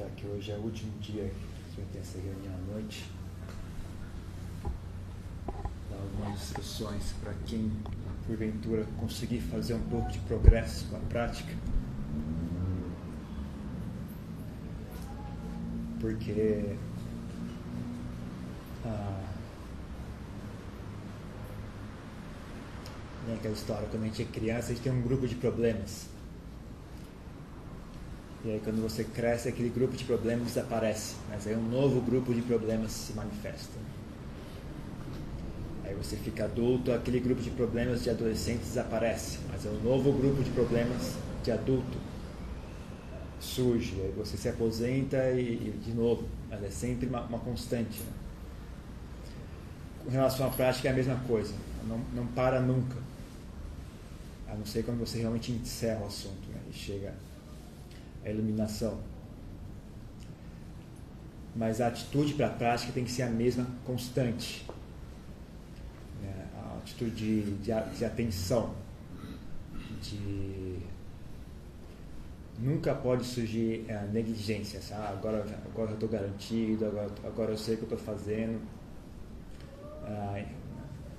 aproveitar que hoje é o último dia que vai ter essa reunião à noite. Dar algumas instruções para quem, porventura, conseguir fazer um pouco de progresso com a prática. Porque ah, aquela história, quando a gente é criança, a gente tem um grupo de problemas. E aí quando você cresce, aquele grupo de problemas desaparece, mas aí um novo grupo de problemas se manifesta. Aí você fica adulto, aquele grupo de problemas de adolescente desaparece, mas é um novo grupo de problemas de adulto surge. Aí você se aposenta e, e de novo, mas é sempre uma, uma constante. Né? Com relação à prática é a mesma coisa, não, não para nunca. A não ser quando você realmente encerra o assunto né? e chega a iluminação. Mas a atitude para a prática tem que ser a mesma constante. Né? A atitude de, de, de atenção, de nunca pode surgir a negligência. Ah, agora, agora eu estou garantido, agora, agora eu sei o que eu estou fazendo. Ah,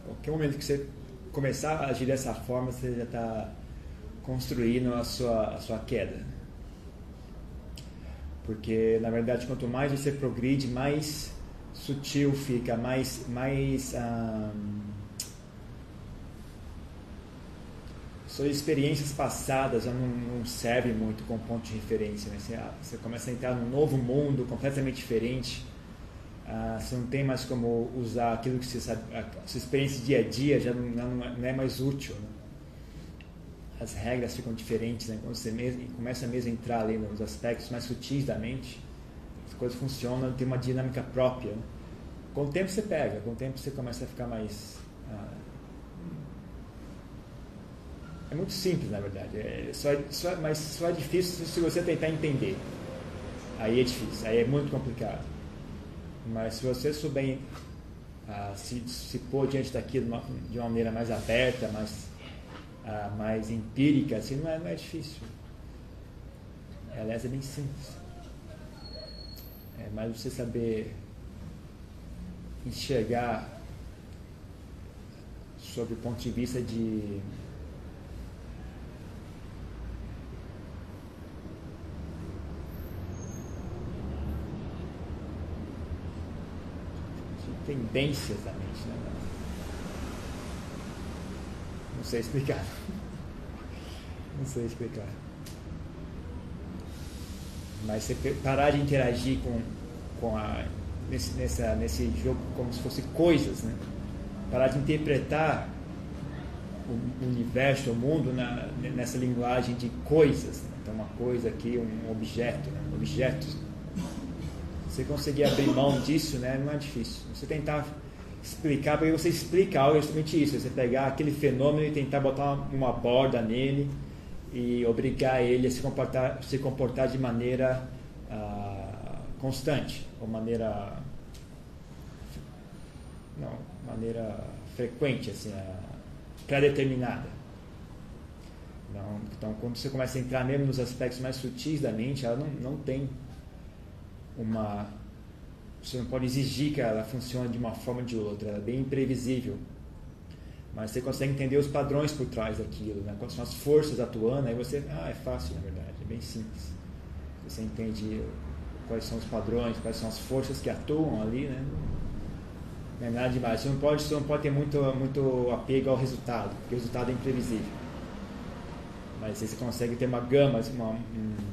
qualquer momento que você começar a agir dessa forma, você já está construindo a sua, a sua queda. Porque, na verdade, quanto mais você progride, mais sutil fica, mais, mais suas experiências passadas já não, não servem muito como ponto de referência. Né? Você, ah, você, começa a entrar num novo mundo completamente diferente. Ah, você não tem mais como usar aquilo que você sabe, a sua experiência dia a dia já não, não, não é mais útil. Né? As regras ficam diferentes, né? quando você mesmo, começa mesmo a entrar ali nos aspectos mais sutis da mente, as coisas funcionam, tem uma dinâmica própria. Né? Com o tempo você pega, com o tempo você começa a ficar mais. Ah, é muito simples, na verdade. É só, só, mas só é difícil se você tentar entender. Aí é difícil, aí é muito complicado. Mas se você souber ah, se, se pôr diante daquilo de uma maneira mais aberta, mais ah, mais empírica, assim, não é, não é difícil. Aliás, é bem simples. É mais você saber enxergar sob o ponto de vista de tendências da mente, né? Não sei explicar. Não sei explicar. Mas você parar de interagir com, com a, nesse, nessa, nesse jogo como se fosse coisas, né? Parar de interpretar o universo, o mundo na, nessa linguagem de coisas. Né? Então, uma coisa aqui, um objeto, né? objetos. Você conseguir abrir mão disso, né? não é difícil. Você tentar explicar, porque você explica algo é justamente isso, você pegar aquele fenômeno e tentar botar uma, borda nele e obrigar ele a se comportar, se comportar de maneira uh, constante, ou maneira não, maneira frequente, assim, uh, pré-determinada. Então, quando você começa a entrar mesmo nos aspectos mais sutis da mente, ela não, não tem uma você não pode exigir que ela funcione de uma forma ou de outra, ela é bem imprevisível. Mas você consegue entender os padrões por trás daquilo, né? quais são as forças atuando, aí você, ah, é fácil na verdade, é bem simples. Você entende quais são os padrões, quais são as forças que atuam ali, né? Não é nada demais. Você não pode, você não pode ter muito, muito apego ao resultado, porque o resultado é imprevisível. Mas você consegue ter uma gama, uma, um, um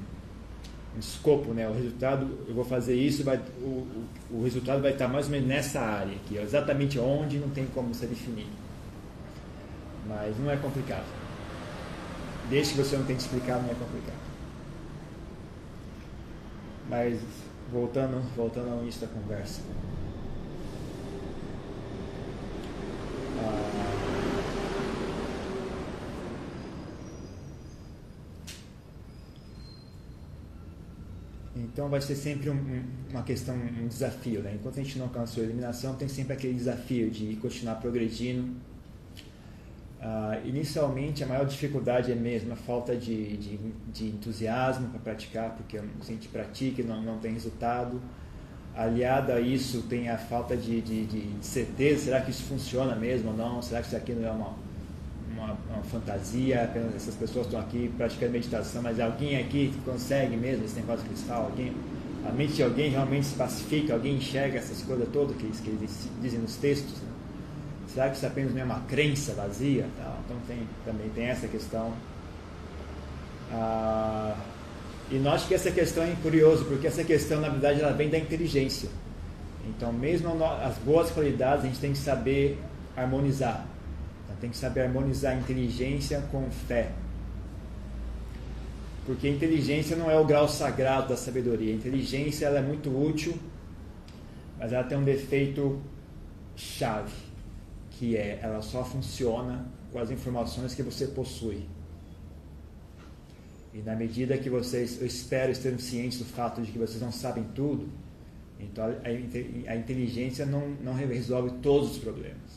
escopo, né? O resultado, eu vou fazer isso, vai, o, o, resultado vai estar mais ou menos nessa área aqui, exatamente onde não tem como você definir. Mas não é complicado. Desde que você não tente explicar, não é complicado. Mas voltando, voltando ao início da conversa. Ah, Então vai ser sempre um, uma questão, um desafio. Né? Enquanto a gente não alcançou a eliminação, tem sempre aquele desafio de continuar progredindo Uh, inicialmente, a maior dificuldade é mesmo a falta de, de, de entusiasmo para praticar, porque a gente pratica e não, não tem resultado. Aliado a isso, tem a falta de, de, de, certeza: será que isso funciona mesmo ou não? Será que isso aqui não é uma, uma, uma fantasia? Apenas essas pessoas estão aqui praticando meditação, mas alguém aqui consegue mesmo esse negócio cristal? Alguém, a mente de alguém realmente se pacifica? Alguém enxerga essas coisas todas que, que eles dizem nos textos? Né? Será que isso apenas é uma crença vazia? Então tem, também tem essa questão. Ah, e nós que essa questão é curioso, porque essa questão, na verdade, ela vem da inteligência. Então, mesmo as boas qualidades, a gente tem que saber harmonizar. Tem que saber harmonizar a inteligência com fé. Porque a inteligência não é o grau sagrado da sabedoria. A inteligência ela é muito útil, mas ela tem um defeito chave, que é ela só funciona com as informações que você possui. E na medida que vocês, eu espero, estejam cientes do fato de que vocês não sabem tudo, então a, a inteligência não, não resolve todos os problemas.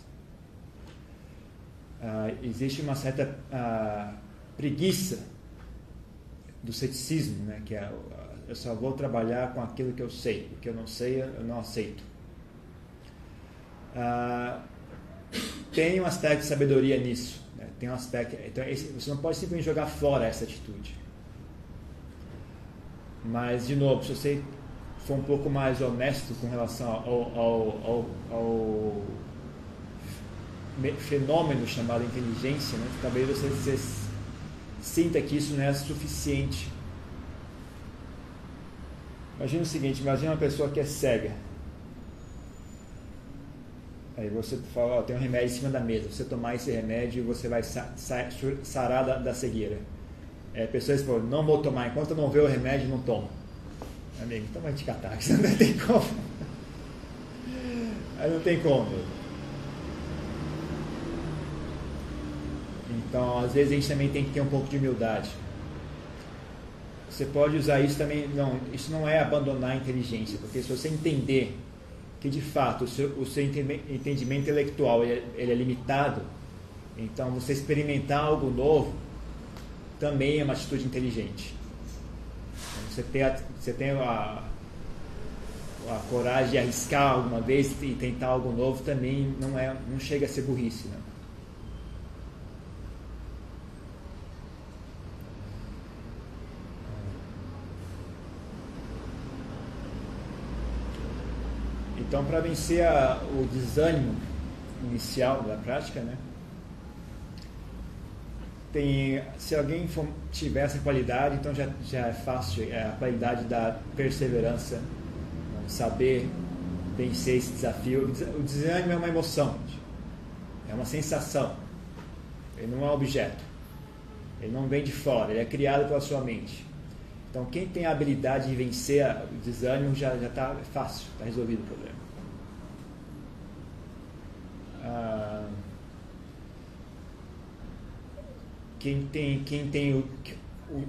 Uh, existe uma certa uh, preguiça do ceticismo, né? que é eu só vou trabalhar com aquilo que eu sei, o que eu não sei eu não aceito. Uh, tem um aspecto de sabedoria nisso, né? tem um aspecto, então esse, você não pode simplesmente jogar fora essa atitude. Mas, de novo, se você for um pouco mais honesto com relação ao, ao, ao, ao fenômeno chamado inteligência, né? talvez você, você sinta que isso não é suficiente. Imagina o seguinte, imagina uma pessoa que é cega. Aí você fala, tem um remédio em cima da mesa, você tomar esse remédio você vai sarar da, da cegueira. É, pessoas falam, não vou tomar, enquanto eu não ver o remédio, não tomo. Amigo, então vai te catar, não tem como. Aí não tem como. Então, às vezes a gente também tem que ter um pouco de humildade. Você pode usar isso também, não, isso não é abandonar a inteligência, porque se você entender que de fato o seu, o seu entendimento intelectual ele é, ele é limitado, então você experimentar algo novo também é uma atitude inteligente. Você tem a, você tem a, a coragem de arriscar alguma vez e tentar algo novo também não é não chega a ser burrice, né? Então, para vencer a, o desânimo inicial da prática, né? tem, se alguém for, tiver essa qualidade, então já, já é fácil, é a qualidade da perseverança, né? saber vencer esse desafio. O desânimo é uma emoção, é uma sensação, ele não é um objeto, ele não vem de fora, ele é criado pela sua mente. Então, quem tem a habilidade de vencer o desânimo já está fácil, está resolvido o problema. Ah, quem tem, quem tem o, o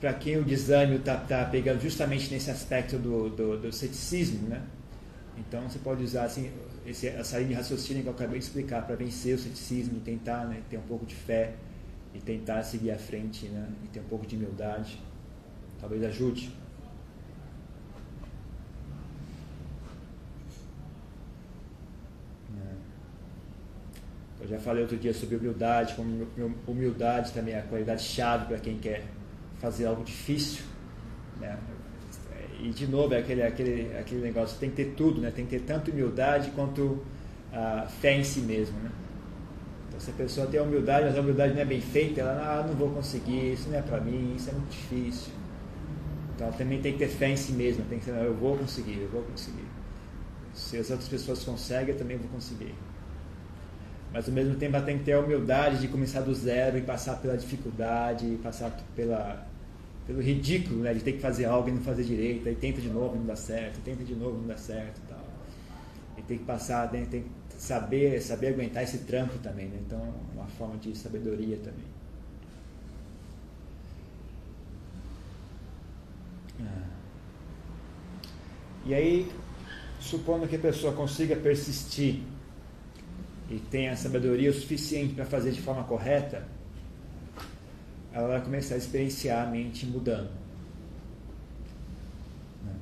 para quem o desânimo está tá pegando justamente nesse aspecto do, do, do, ceticismo, né? Então você pode usar assim, esse, essa linha de raciocínio que eu acabei de explicar para vencer o ceticismo tentar né, ter um pouco de fé e tentar seguir à frente né, e ter um pouco de humildade. Talvez ajude. Eu já falei outro dia sobre humildade, como humildade também é a qualidade chave para quem quer fazer algo difícil. Né? E de novo é aquele, aquele, aquele negócio, tem que ter tudo, né? tem que ter tanto humildade quanto a fé em si mesmo. Né? Então se a pessoa tem a humildade, mas a humildade não é bem feita, ela ah, não vou conseguir, isso não é para mim, isso é muito difícil. Então ela também tem que ter fé em si mesma, tem que ser, eu vou conseguir, eu vou conseguir. Se as outras pessoas conseguem, eu também vou conseguir mas ao mesmo tempo ela tem que ter a humildade de começar do zero e passar pela dificuldade, passar pela, pelo ridículo né, de ter que fazer algo e não fazer direito, aí tenta de novo e não dá certo, tenta de novo e não dá certo e tal. E tem que passar, tem, tem que saber, saber aguentar esse trampo também, né? então uma forma de sabedoria também. Ah. E aí, supondo que a pessoa consiga persistir e tem a sabedoria suficiente para fazer de forma correta, ela vai começar a experienciar a mente mudando. Né?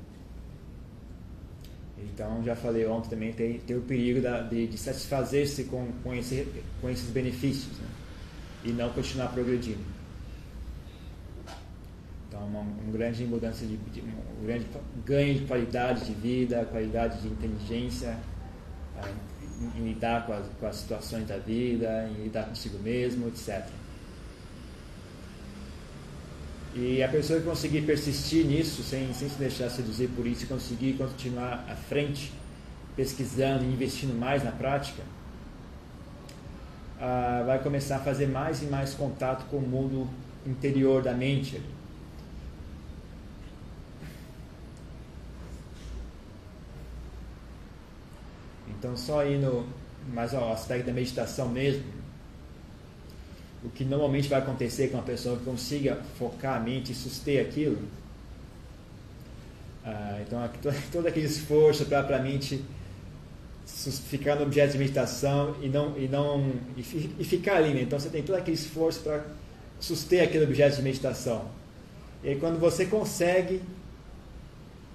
Então, já falei ontem também, tem, tem o perigo da, de, de satisfazer-se com, com, esse, com esses benefícios né? e não continuar progredindo. Então, uma, uma grande mudança de, de, um grande ganho de qualidade de vida, qualidade de inteligência, ah, em, lidar com as, com as situações da vida, em lidar consigo mesmo, etc. E a pessoa que conseguir persistir nisso, sem, sem se deixar seduzir por isso, e conseguir continuar à frente, pesquisando e investindo mais na prática, ah, vai começar a fazer mais e mais contato com o mundo interior da mente. Então, só indo mais ao aspecto da meditação mesmo, o que normalmente vai acontecer com uma pessoa que consiga focar a mente e suster aquilo. Ah, então, todo aquele esforço para a mente ficar no objeto de meditação e não e não e, e ficar ali, né? então você tem todo aquele esforço para suster aquele objeto de meditação. E aí, quando você consegue,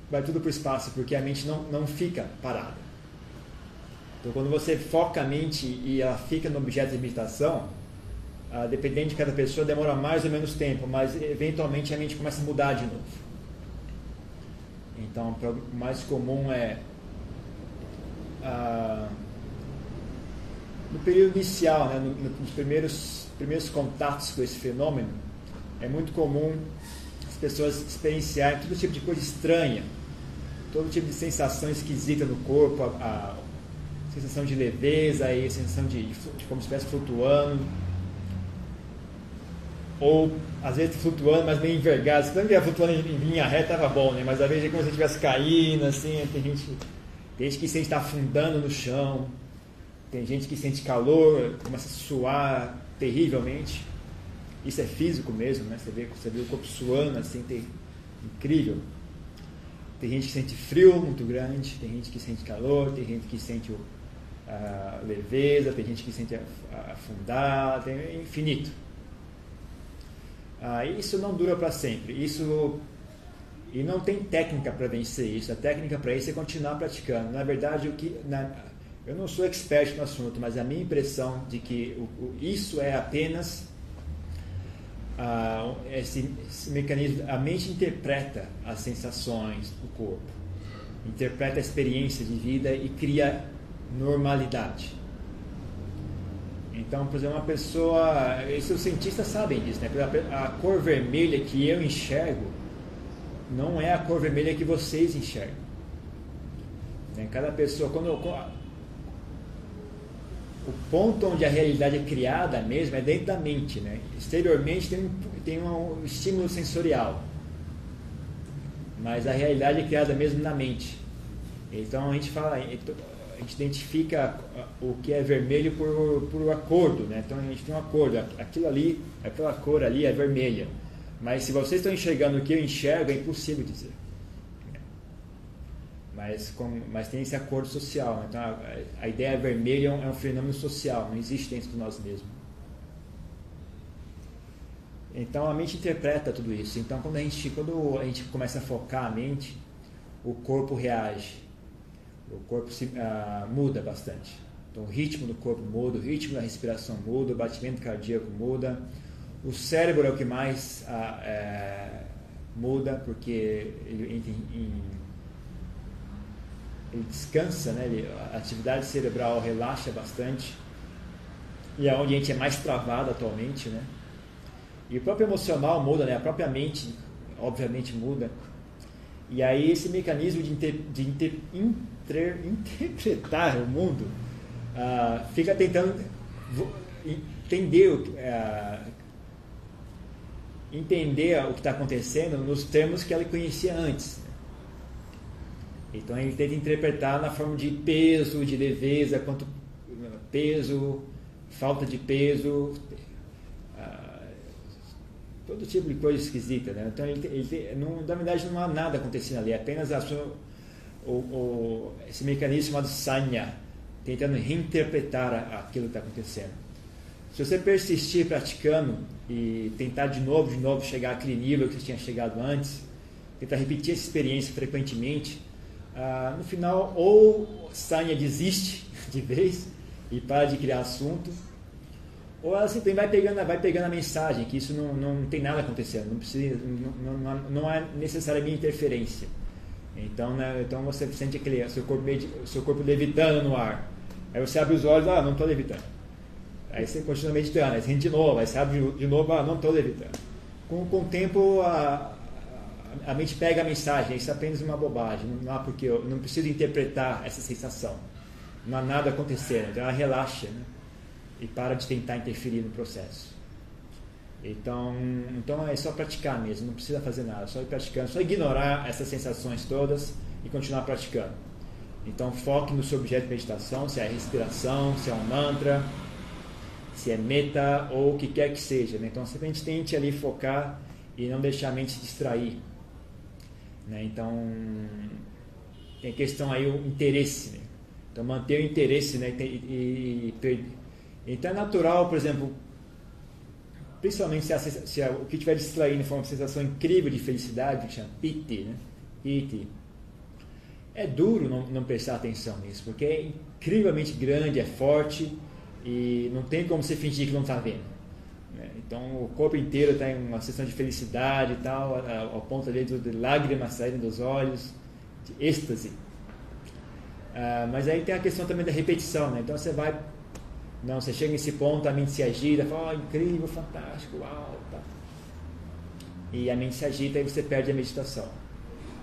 vai tudo para o espaço, porque a mente não, não fica parada. Então, quando você foca a mente e ela fica no objeto de meditação, ah, dependendo de cada pessoa, demora mais ou menos tempo, mas eventualmente a mente começa a mudar de novo. Então, o mais comum é ah, no período inicial, né, nos primeiros, primeiros contatos com esse fenômeno, é muito comum as pessoas experienciarem todo tipo de coisa estranha, todo tipo de sensação esquisita no corpo, a, a sensação de leveza, a sensação de, de como se estivesse flutuando ou às vezes flutuando, mas meio envergado. Se não flutuando em linha reta, estava bom, né? Mas às vezes é como se estivesse caindo, assim, tem gente, tem gente que sente estar afundando no chão, tem gente que sente calor, começa a suar terrivelmente. Isso é físico mesmo, né? Você vê, você vê o corpo suando, assim, incrível. Tem gente que sente frio muito grande, tem gente que sente calor, tem gente que sente o, leveza, tem gente que sente afundar, tem infinito. Ah, isso não dura para sempre. Isso e não tem técnica para vencer isso. A técnica para isso é continuar praticando. Na verdade, o que na, eu não sou expert no assunto, mas a minha impressão de que o, o, isso é apenas ah, esse, esse, mecanismo. A mente interpreta as sensações do corpo, interpreta a experiência de vida e cria normalidade. Então, por exemplo, uma pessoa. Isso os cientistas sabem disso, né? A cor vermelha que eu enxergo não é a cor vermelha que vocês enxergam. Né? Cada pessoa, quando o ponto onde a realidade é criada mesmo é dentro da mente, né? Exteriormente tem, tem um estímulo sensorial, mas a realidade é criada mesmo na mente. Então a gente fala, gente identifica o que é vermelho por, por acordo, né? Então a gente tem um acordo, aquilo ali, aquela cor ali é vermelha. Mas se vocês estão enxergando o que eu enxergo, é impossível dizer. Mas, com, mas tem esse acordo social. Né? Então a, a, ideia vermelha é um, é um fenômeno social, não existe dentro de nós mesmos. Então a mente interpreta tudo isso. Então quando a gente, quando a gente começa a focar a mente, o corpo reage o corpo se, ah, muda bastante. Então, o ritmo do corpo muda, o ritmo da respiração muda, o batimento cardíaco muda. O cérebro é o que mais ah, é, muda, porque ele, ele, ele descansa, né? Ele, a atividade cerebral relaxa bastante. E é onde a gente é mais travado atualmente, né? E o próprio emocional muda, né? A própria mente, obviamente, muda. E aí esse mecanismo de, inter, de inter, interpretar o mundo uh, fica tentando entender, uh, entender o que está acontecendo nos termos que ela conhecia antes. Então ele tenta interpretar na forma de peso, de leveza, quanto peso, falta de peso, todo tipo de coisa esquisita, né? Então, ele, ele, não, na verdade, não há nada acontecendo ali, é apenas a sua, o, o, esse mecanismo chamado sanya, tentando reinterpretar aquilo que está acontecendo. Se você persistir praticando e tentar de novo, de novo chegar àquele nível que você tinha chegado antes, tentar repetir essa experiência frequentemente, ah, no final ou Sanya desiste de vez e para de criar assunto, ou ela simplesmente vai pegando, vai pegando a mensagem que isso não, não tem nada acontecendo, não precisa, não, não, não há necessariamente interferência. Então, né, então você sente aquele seu corpo, seu corpo levitando no ar. Aí você abre os olhos, ah, não estou levitando. Aí você continua meditando, aí você de novo, aí você abre de novo, ah, não estou levitando. Com, com o tempo, a, a mente pega a mensagem, isso é apenas uma bobagem, não há porque eu não preciso interpretar essa sensação. Não há nada acontecendo, então ela relaxa né? e para de tentar interferir no processo. Então, então é só praticar mesmo, não precisa fazer nada, só ir praticando, só ignorar essas sensações todas e continuar praticando. Então foque no seu objeto de meditação, se é respiração, se é um mantra, se é meta ou o que quer que seja. Né? Então simplesmente tente ali focar e não deixar a mente distrair. Né? Então tem questão aí o interesse. Né? Então manter o interesse né? e, e, e, então é natural, por exemplo, principalmente se, a, se a, o que estiver distraindo for uma sensação incrível de felicidade, que chama piti, né? piti é duro não, não prestar atenção nisso, porque é incrivelmente grande, é forte e não tem como você fingir que não está vendo. Né? Então o corpo inteiro está em uma sensação de felicidade e tal, ao ponto de, de lágrimas saírem dos olhos, de êxtase. Ah, mas aí tem a questão também da repetição, né? então você vai, não, você chega nesse ponto, a mente se agita, fala, oh, incrível, fantástico, uau, tá. e a mente se agita e você perde a meditação.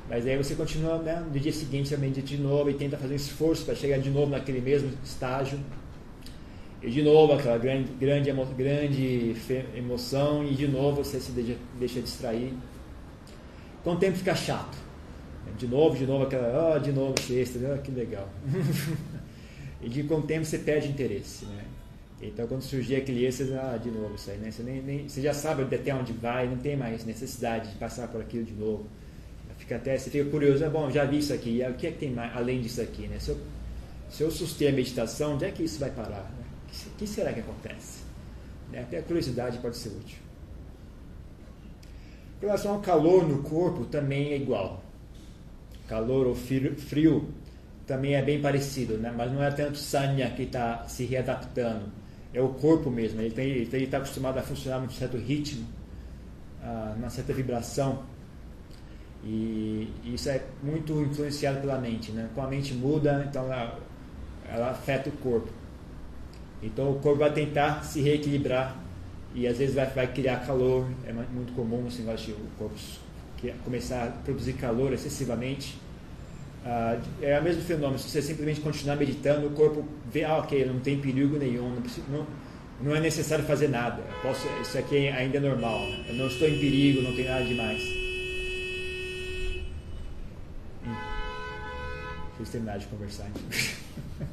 Mas aí você continua né, no dia seguinte a medita de novo e tenta fazer um esforço para chegar de novo naquele mesmo estágio. E de novo aquela grande, grande, grande emoção e de novo você se deixa, deixa distrair. Com o tempo fica chato. De novo, de novo aquela, oh, de novo sexta, oh, que legal. e de com o tempo você perde interesse, né? Então quando surgir aquele êxtase, ah, de novo isso aí, né? Você, nem, nem, você já sabe até onde vai, não tem mais necessidade de passar por aquilo de novo fica até, você fica curioso, é bom, já vi isso aqui, o que é que tem mais, além disso aqui, né? Se eu, se eu suster a meditação, onde é que isso vai parar? Né? O que, será que acontece? Né? Até a curiosidade pode ser útil. Com relação ao calor no corpo, também é igual. Calor ou frio também é bem parecido, né? mas não é tanto sanya que está se readaptando, é o corpo mesmo. Ele está acostumado a funcionar num certo ritmo, numa certa vibração. E isso é muito influenciado pela mente, né? Com a mente muda, então ela, ela afeta o corpo. Então o corpo vai tentar se reequilibrar e às vezes vai, vai criar calor. É muito comum assim, o corpo começar a produzir calor excessivamente. Ah, é o mesmo fenômeno. Se você simplesmente continuar meditando, o corpo vê, ah, ok, não tem perigo nenhum, não, preciso, não, não é necessário fazer nada. Posso, isso aqui ainda é normal. Eu não estou em perigo, não tem nada demais. Deixa terminar de conversar.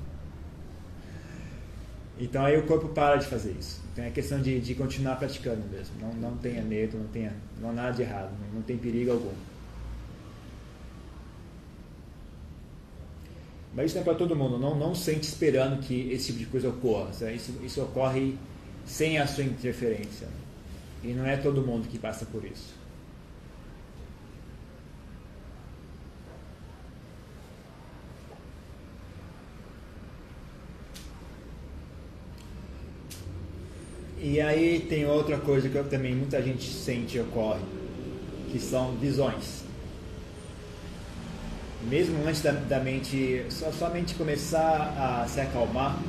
então aí o corpo para de fazer isso. Então é questão de, de continuar praticando mesmo. Não, não tenha medo, não tenha não há nada de errado, não, não tem perigo algum. Mas isso não é para todo mundo. Não, não sente esperando que esse tipo de coisa ocorra. Isso, isso ocorre sem a sua interferência. E não é todo mundo que passa por isso. E aí tem outra coisa que também muita gente sente ocorre, que são visões. Mesmo antes da, da mente, só, só a mente começar a se acalmar,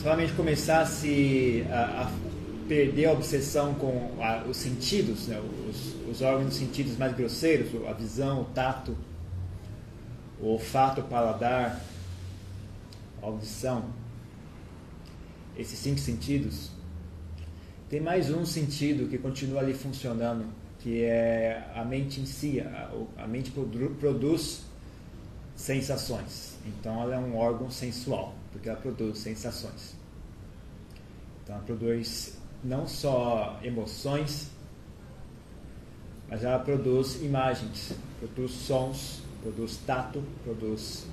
somente começar a se a, a, perder a obsessão com a, os sentidos, né? os, os órgãos dos sentidos mais grosseiros, a visão, o tato, o olfato, o paladar, a audição. Esses cinco sentidos, tem mais um sentido que continua ali funcionando, que é a mente em si. A, a mente produz sensações. Então ela é um órgão sensual, porque ela produz sensações. Então ela produz não só emoções, mas ela produz imagens, produz sons, produz tato, produz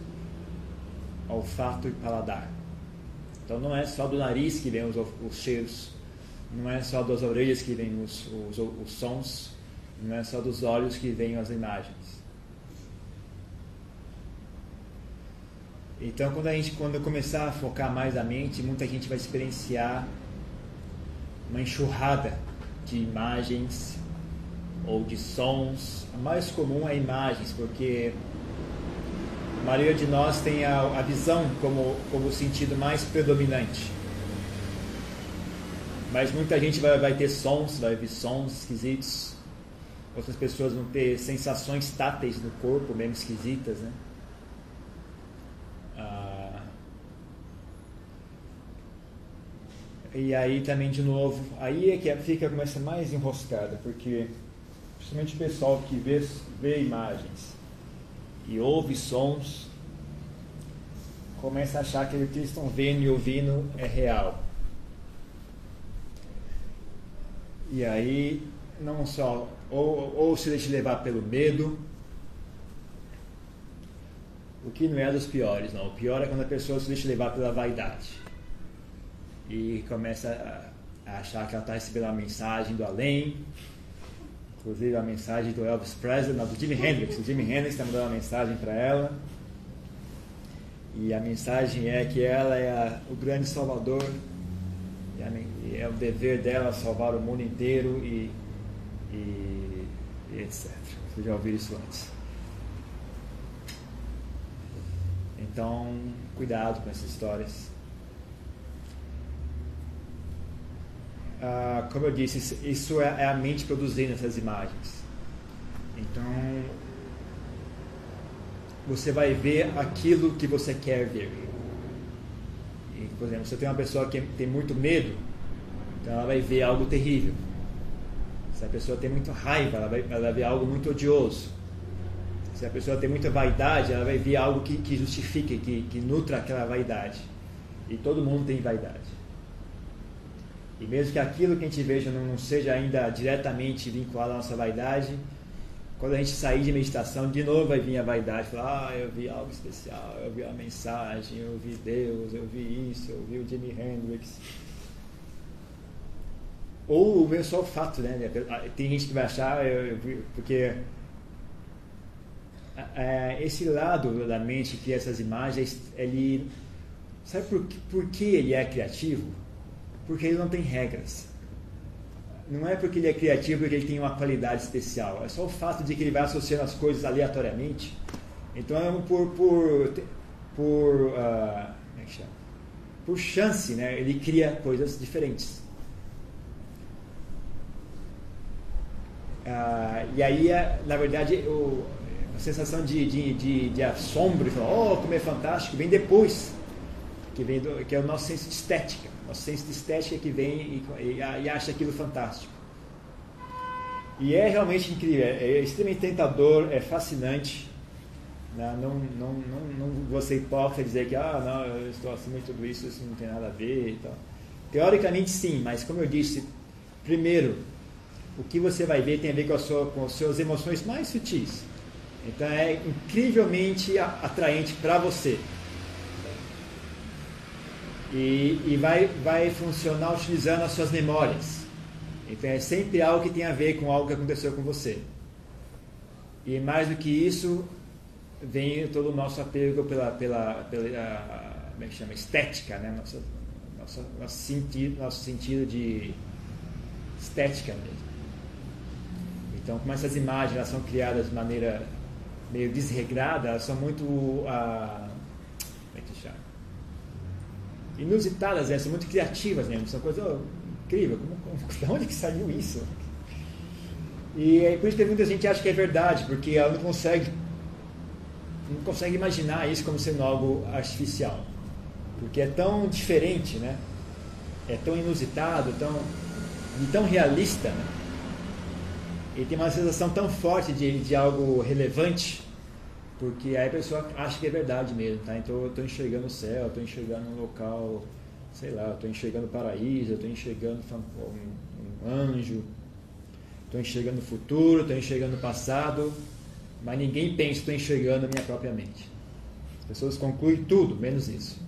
olfato e paladar. Então não é só do nariz que vem os, os cheiros, não é só das orelhas que vem os, os, os sons, não é só dos olhos que vêm as imagens. Então, quando a gente quando começar a focar mais a mente, muita gente vai experienciar uma enxurrada de imagens ou de sons. A mais comum é imagens, porque a maioria de nós tem a, a visão como, como o sentido mais predominante. Mas muita gente vai, vai ter sons, vai ouvir sons esquisitos. Outras pessoas vão ter sensações táteis no corpo, mesmo esquisitas, né? Ah, e aí também de novo, aí é que fica começa mais enroscada, porque principalmente o pessoal que vê, vê imagens e ouve sons começa a achar que o que estão vendo e ouvindo é real. E aí não só ou, ou se deixa levar pelo medo, o que não é dos piores, não. O pior é quando a pessoa se deixa levar pela vaidade e começa a, a achar que ela está recebendo uma mensagem do além, inclusive a mensagem do Elvis Presley, não, do Jimi Hendrix. O Jimi Hendrix está mandando uma mensagem para ela. E a mensagem é que ela é a, o grande salvador, e, a, e, é o dever dela salvar o mundo inteiro e, e, e etc. Vocês já ouviram isso antes. Então, cuidado com essas histórias. Ah, como eu disse, isso é, é a mente produzindo essas imagens. Então, você vai ver aquilo que você quer ver. E, por exemplo, você tem uma pessoa que tem muito medo, então ela vai ver algo terrível. Se a pessoa tem muita raiva, ela vai, ela vai ver algo muito odioso. Se a pessoa tem muita vaidade, ela vai ver algo que, que justifique, que, que nutra aquela vaidade. E todo mundo tem vaidade. E mesmo que aquilo que a gente veja não, seja ainda diretamente vinculado à nossa vaidade, quando a gente sair de meditação, de novo vai vir a vaidade, falar, ah, eu vi algo especial, eu vi uma mensagem, eu vi Deus, eu vi isso, eu vi o Jimi Hendrix. Ou o só o fato, né? Tem gente que vai achar, porque esse lado da mente que essas imagens, ele sabe por, por que ele é criativo? Porque ele não tem regras. Não é porque ele é criativo porque ele tem uma qualidade especial. É só o fato de que ele vai associando as coisas aleatoriamente. Então, é por por por uh? Por chance, né? Ele cria coisas diferentes. Uh, e aí, na verdade, o, a sensação de, de, de, de assombro, falar, oh, como é fantástico, vem depois, que, vem do, que é o nosso senso de estética. Nosso senso de estética que vem e, e, e acha aquilo fantástico. E é realmente incrível, é, é extremamente tentador, é fascinante. Né? Não, não, não, não vou hipócrita dizer que ah, não, eu estou acima de tudo isso, isso não tem nada a ver. Teoricamente sim, mas como eu disse, primeiro, o que você vai ver tem a ver com, a sua, com as suas emoções mais sutis. Então é incrivelmente atraente para você. E, e vai, vai funcionar utilizando as suas memórias. Então é sempre algo que tem a ver com algo que aconteceu com você. E mais do que isso, vem todo o nosso apego pela, pela, pela como é que chama? estética, né? nosso, nosso, nosso, nosso sentido de estética mesmo. Então, como essas imagens elas são criadas de maneira meio desregrada, elas são muito. Ah, como é que chama? Inusitadas, né? são muito criativas mesmo, são coisas oh, incríveis. Como, de onde que saiu isso? E é por isso que muita gente acha que é verdade, porque ela não consegue, não consegue imaginar isso como sendo algo artificial. Porque é tão diferente, né? É tão inusitado, tão, e tão realista, né? E tem uma sensação tão forte de, de algo relevante, porque aí a pessoa acha que é verdade mesmo, tá? Então eu estou enxergando o céu, eu estou enxergando um local, sei lá, eu estou enxergando o paraíso, eu estou enxergando um, um anjo, estou enxergando o futuro, estou enxergando o passado. mas ninguém pensa, estou enxergando a minha própria mente. As pessoas concluem tudo, menos isso.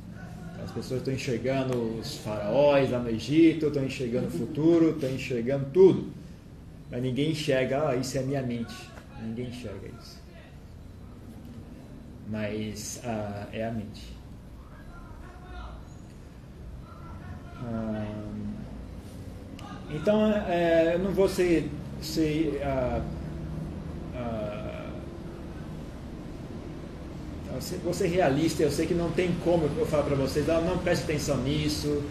As pessoas estão enxergando os faraós lá no Egito, estão enxergando o futuro, estão enxergando tudo. Mas ninguém enxerga, ah, isso é minha mente. Ninguém enxerga isso. Mas ah, é a mente. Ah, então, é, eu não vou ser, ser ah, ah, vou ser realista. Eu sei que não tem como eu falar para vocês, não, não preste atenção nisso,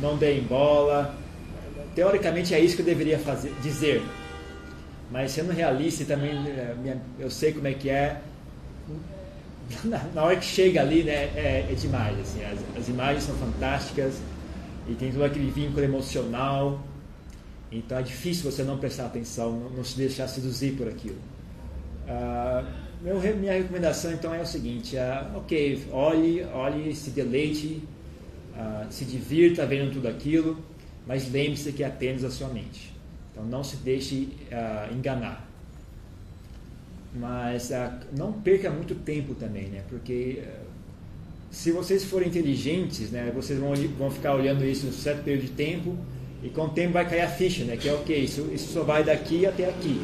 não deem bola. Teoricamente é isso que eu deveria fazer, dizer. Mas sendo realista também, é, eu sei como é que é. Na hora que chega ali, né, é, é demais. Assim, as, as imagens são fantásticas e tem todo aquele vínculo emocional. Então é difícil você não prestar atenção, não, não se deixar seduzir por aquilo. Uh, meu, minha recomendação então é o seguinte: uh, ok, olhe, olhe, se deleite, uh, se divirta vendo tudo aquilo, mas lembre-se que é apenas a sua mente. Então não se deixe enganar. Mas não perca muito tempo também, né? Porque se vocês forem inteligentes, né, vocês vão, vão ficar olhando isso um certo período de tempo e com o tempo vai cair a ficha, né, que é o okay, que isso, isso só vai daqui até aqui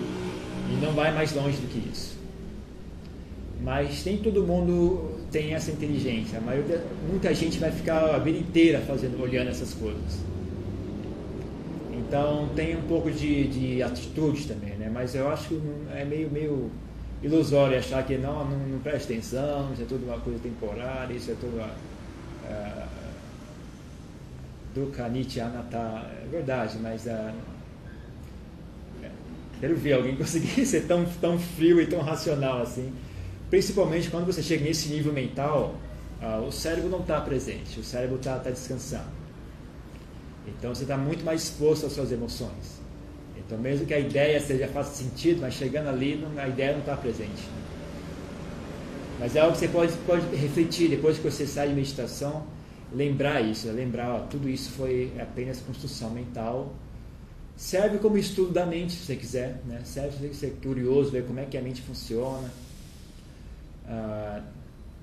e não vai mais longe do que isso. Mas nem todo mundo tem essa inteligência. A maioria, muita gente vai ficar a vida inteira fazendo, olhando essas coisas. Então tem um pouco de, de atitude também, né? Mas eu acho que é meio, meio ilusório achar que não, não, não presta atenção, isso é tudo uma coisa temporária, isso é tudo uma, uh, Dukkha, Nietzsche, Anatta, é verdade, mas uh, quero ver alguém conseguir ser tão, tão frio e tão racional assim. Principalmente quando você chega nesse nível mental, uh, o cérebro não está presente, o cérebro está tá descansando. Então você está muito mais exposto às suas emoções. Então, mesmo que a ideia seja faça sentido, mas chegando ali, não, a ideia não está presente. Mas é algo que você pode, pode refletir depois que você sai de meditação, lembrar isso, é lembrar, ó, tudo isso foi apenas construção mental. Serve como estudo da mente, se você quiser, né? serve se você é curioso, ver como é que a mente funciona. Ah,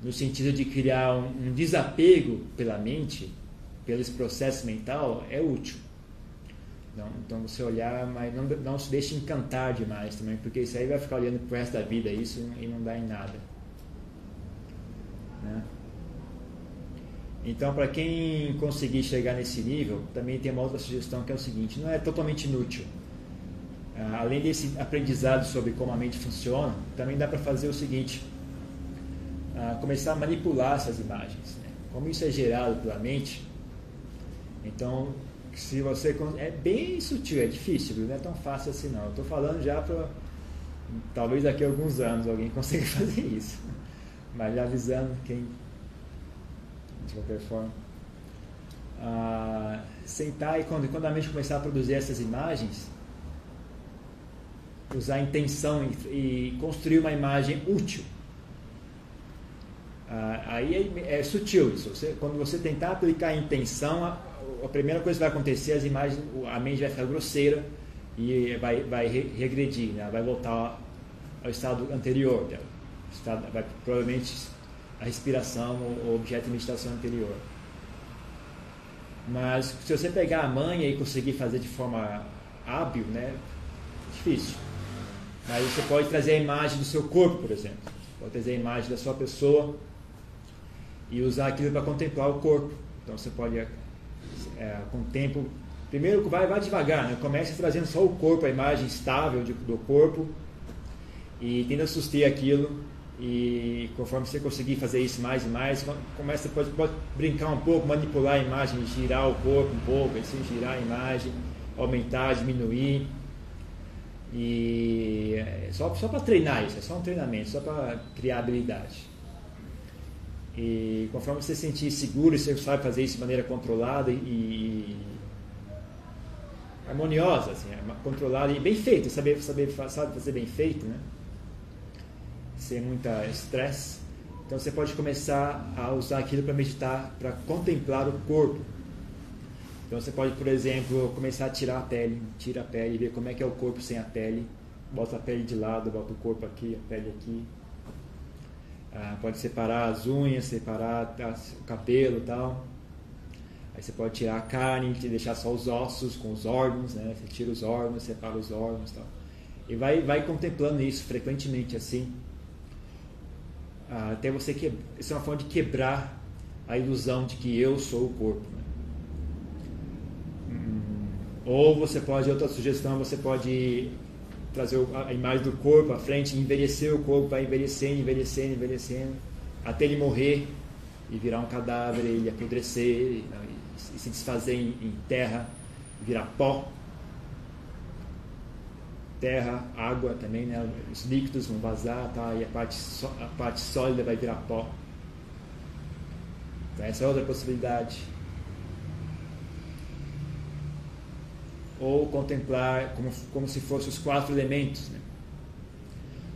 no sentido de criar um, um desapego pela mente, pelo processo mental, é útil. Então, então você olhar, mas não, não se deixe encantar demais também, porque isso aí vai ficar olhando pro resto da vida isso e não dá em nada. Né? Então, para quem conseguir chegar nesse nível, também tem uma outra sugestão que é o seguinte: não é totalmente inútil. Ah, além desse aprendizado sobre como a mente funciona, também dá para fazer o seguinte: ah, começar a manipular essas imagens. Né? Como isso é gerado pela mente, então se você é bem sutil, é difícil, não é tão fácil assim não. Estou falando já para talvez daqui a alguns anos alguém consiga fazer isso, mas já avisando quem de qualquer forma. Ah, sentar e quando, quando a mente começar a produzir essas imagens, usar a intenção e, e construir uma imagem útil. Ah, aí é, é, sutil isso. Você, quando você tentar aplicar a intenção, a primeira coisa que vai acontecer, as imagens, a mente vai ficar grosseira e vai, vai regredir, né? vai voltar ao estado anterior. Estado, vai, provavelmente a respiração, o objeto de meditação anterior. Mas se você pegar a manha e conseguir fazer de forma hábil, né, difícil. Mas você pode trazer a imagem do seu corpo, por exemplo. Pode trazer a imagem da sua pessoa e usar aquilo para contemplar o corpo. Então você pode é, com o tempo. Primeiro vai, vai devagar, né? comece trazendo só o corpo, a imagem estável de, do corpo e tenta suster aquilo e conforme você conseguir fazer isso mais e mais, começa pode, pode brincar um pouco, manipular a imagem, girar o corpo um pouco, assim, girar a imagem, aumentar, diminuir. E é só, só para treinar isso, é só um treinamento, só para criar habilidade. E conforme você se sentir seguro e você sabe fazer isso de maneira controlada e, harmoniosa, assim, controlada e bem feita, saber, saber sabe fazer bem feito, né? Sem muita estresse. Então você pode começar a usar aquilo para meditar, para contemplar o corpo. Então você pode, por exemplo, começar a tirar a pele, tira a pele, ver como é que é o corpo sem a pele, bota a pele de lado, bota o corpo aqui, a pele aqui. Ah, pode separar as unhas, separar o cabelo e tal. Aí você pode tirar a carne, deixar só os ossos com os órgãos, né? Você tira os órgãos, separa os órgãos e tal. E vai, vai contemplando isso frequentemente assim. Ah, até você que Isso é uma forma de quebrar a ilusão de que eu sou o corpo. Né? Hum, ou você pode, outra sugestão, você pode trazer a imagem do corpo à frente, envelhecer o corpo, vai envelhecendo, envelhecendo, envelhecendo, até ele morrer e virar um cadáver, ele apodrecer e, e se desfazer em, em terra, virar pó. Terra, água também, né? os líquidos vão vazar tá? e a parte, a parte sólida vai virar pó. Então, essa é outra possibilidade. Ou contemplar como, como se fossem os quatro elementos. Né?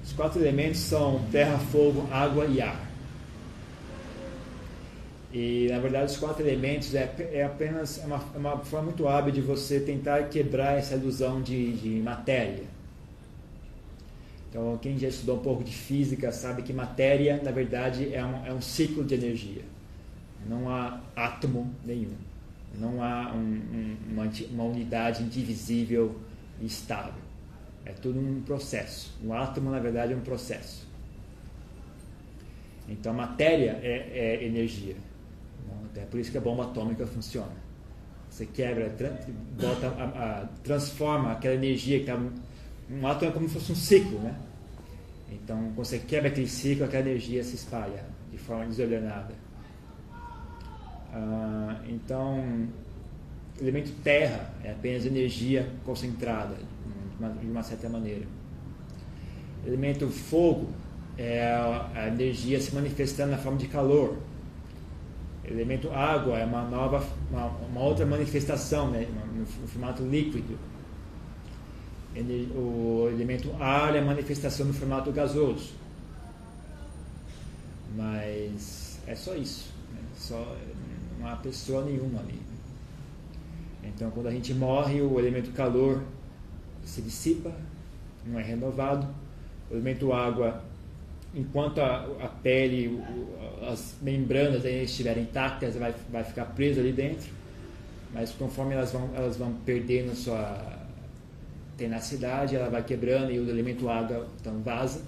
Os quatro elementos são terra, fogo, água e ar. E na verdade os quatro elementos é, é apenas é uma, é uma forma muito hábil de você tentar quebrar essa ilusão de, de matéria. Então quem já estudou um pouco de física sabe que matéria na verdade é um, é um ciclo de energia. Não há átomo nenhum. Não há um, um, uma, uma unidade indivisível e estável. É tudo um processo. Um átomo, na verdade, é um processo. Então, a matéria é, é energia. É por isso que a bomba atômica funciona. Você quebra, bota a, a, transforma aquela energia que está. Um átomo é como se fosse um ciclo, né? Então, quando você quebra aquele ciclo, aquela energia se espalha de forma desordenada. Ah, então, o elemento terra é apenas energia concentrada, de uma, de uma certa maneira. Elemento fogo é a energia se manifestando na forma de calor. Elemento água é uma nova, uma, uma outra manifestação, né, no, no formato líquido. O elemento ar é a manifestação no formato gasoso. Mas é só isso. Né? Só, não há pessoa nenhuma ali. Então, quando a gente morre, o elemento calor se dissipa, não é renovado. O elemento água, enquanto a, a pele, as membranas ainda estiverem intactas, vai, vai ficar preso ali dentro. Mas conforme elas vão, elas vão perdendo sua tenacidade, ela vai quebrando e o elemento água então vaza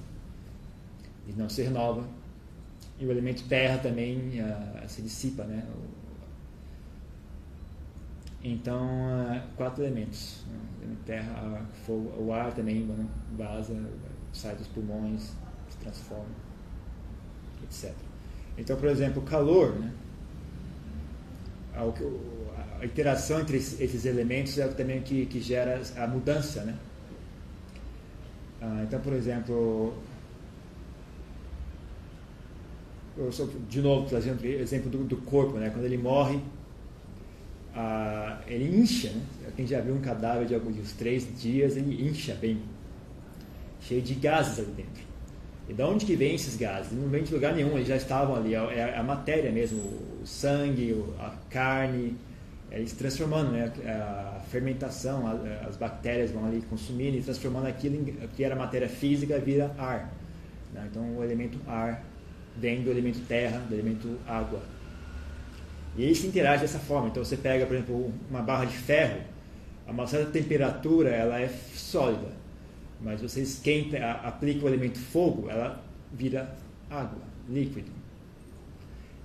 e não se renova. E o elemento terra também uh, se dissipa, né? Então, uh, quatro elementos: né? terra, fogo, o ar também né? vaza, sai dos pulmões, se transforma, etc. Então, por exemplo, o calor, né? a, interação entre esses elementos é também que, que gera a mudança, né? Ah, então, por exemplo, de novo trazendo o exemplo do, do corpo, né? Quando ele morre, ah, ele incha, né? Quem já viu um cadáver de alguns três dias, ele incha bem, cheio de gases ali dentro. E de onde que vem esses gases? Não vem de lugar nenhum, eles já estavam ali, é, é a matéria mesmo, o sangue, a carne, eles transformando, né? A fermentação, as bactérias vão ali consumindo e transformando aquilo que era matéria física vira ar. Né? Então o elemento ar vem do elemento terra, do elemento água. E ele se interage dessa forma. Então você pega, por exemplo, uma barra de ferro, a uma certa temperatura ela é sólida, mas você esquenta, aplica o elemento fogo, ela vira água, líquido.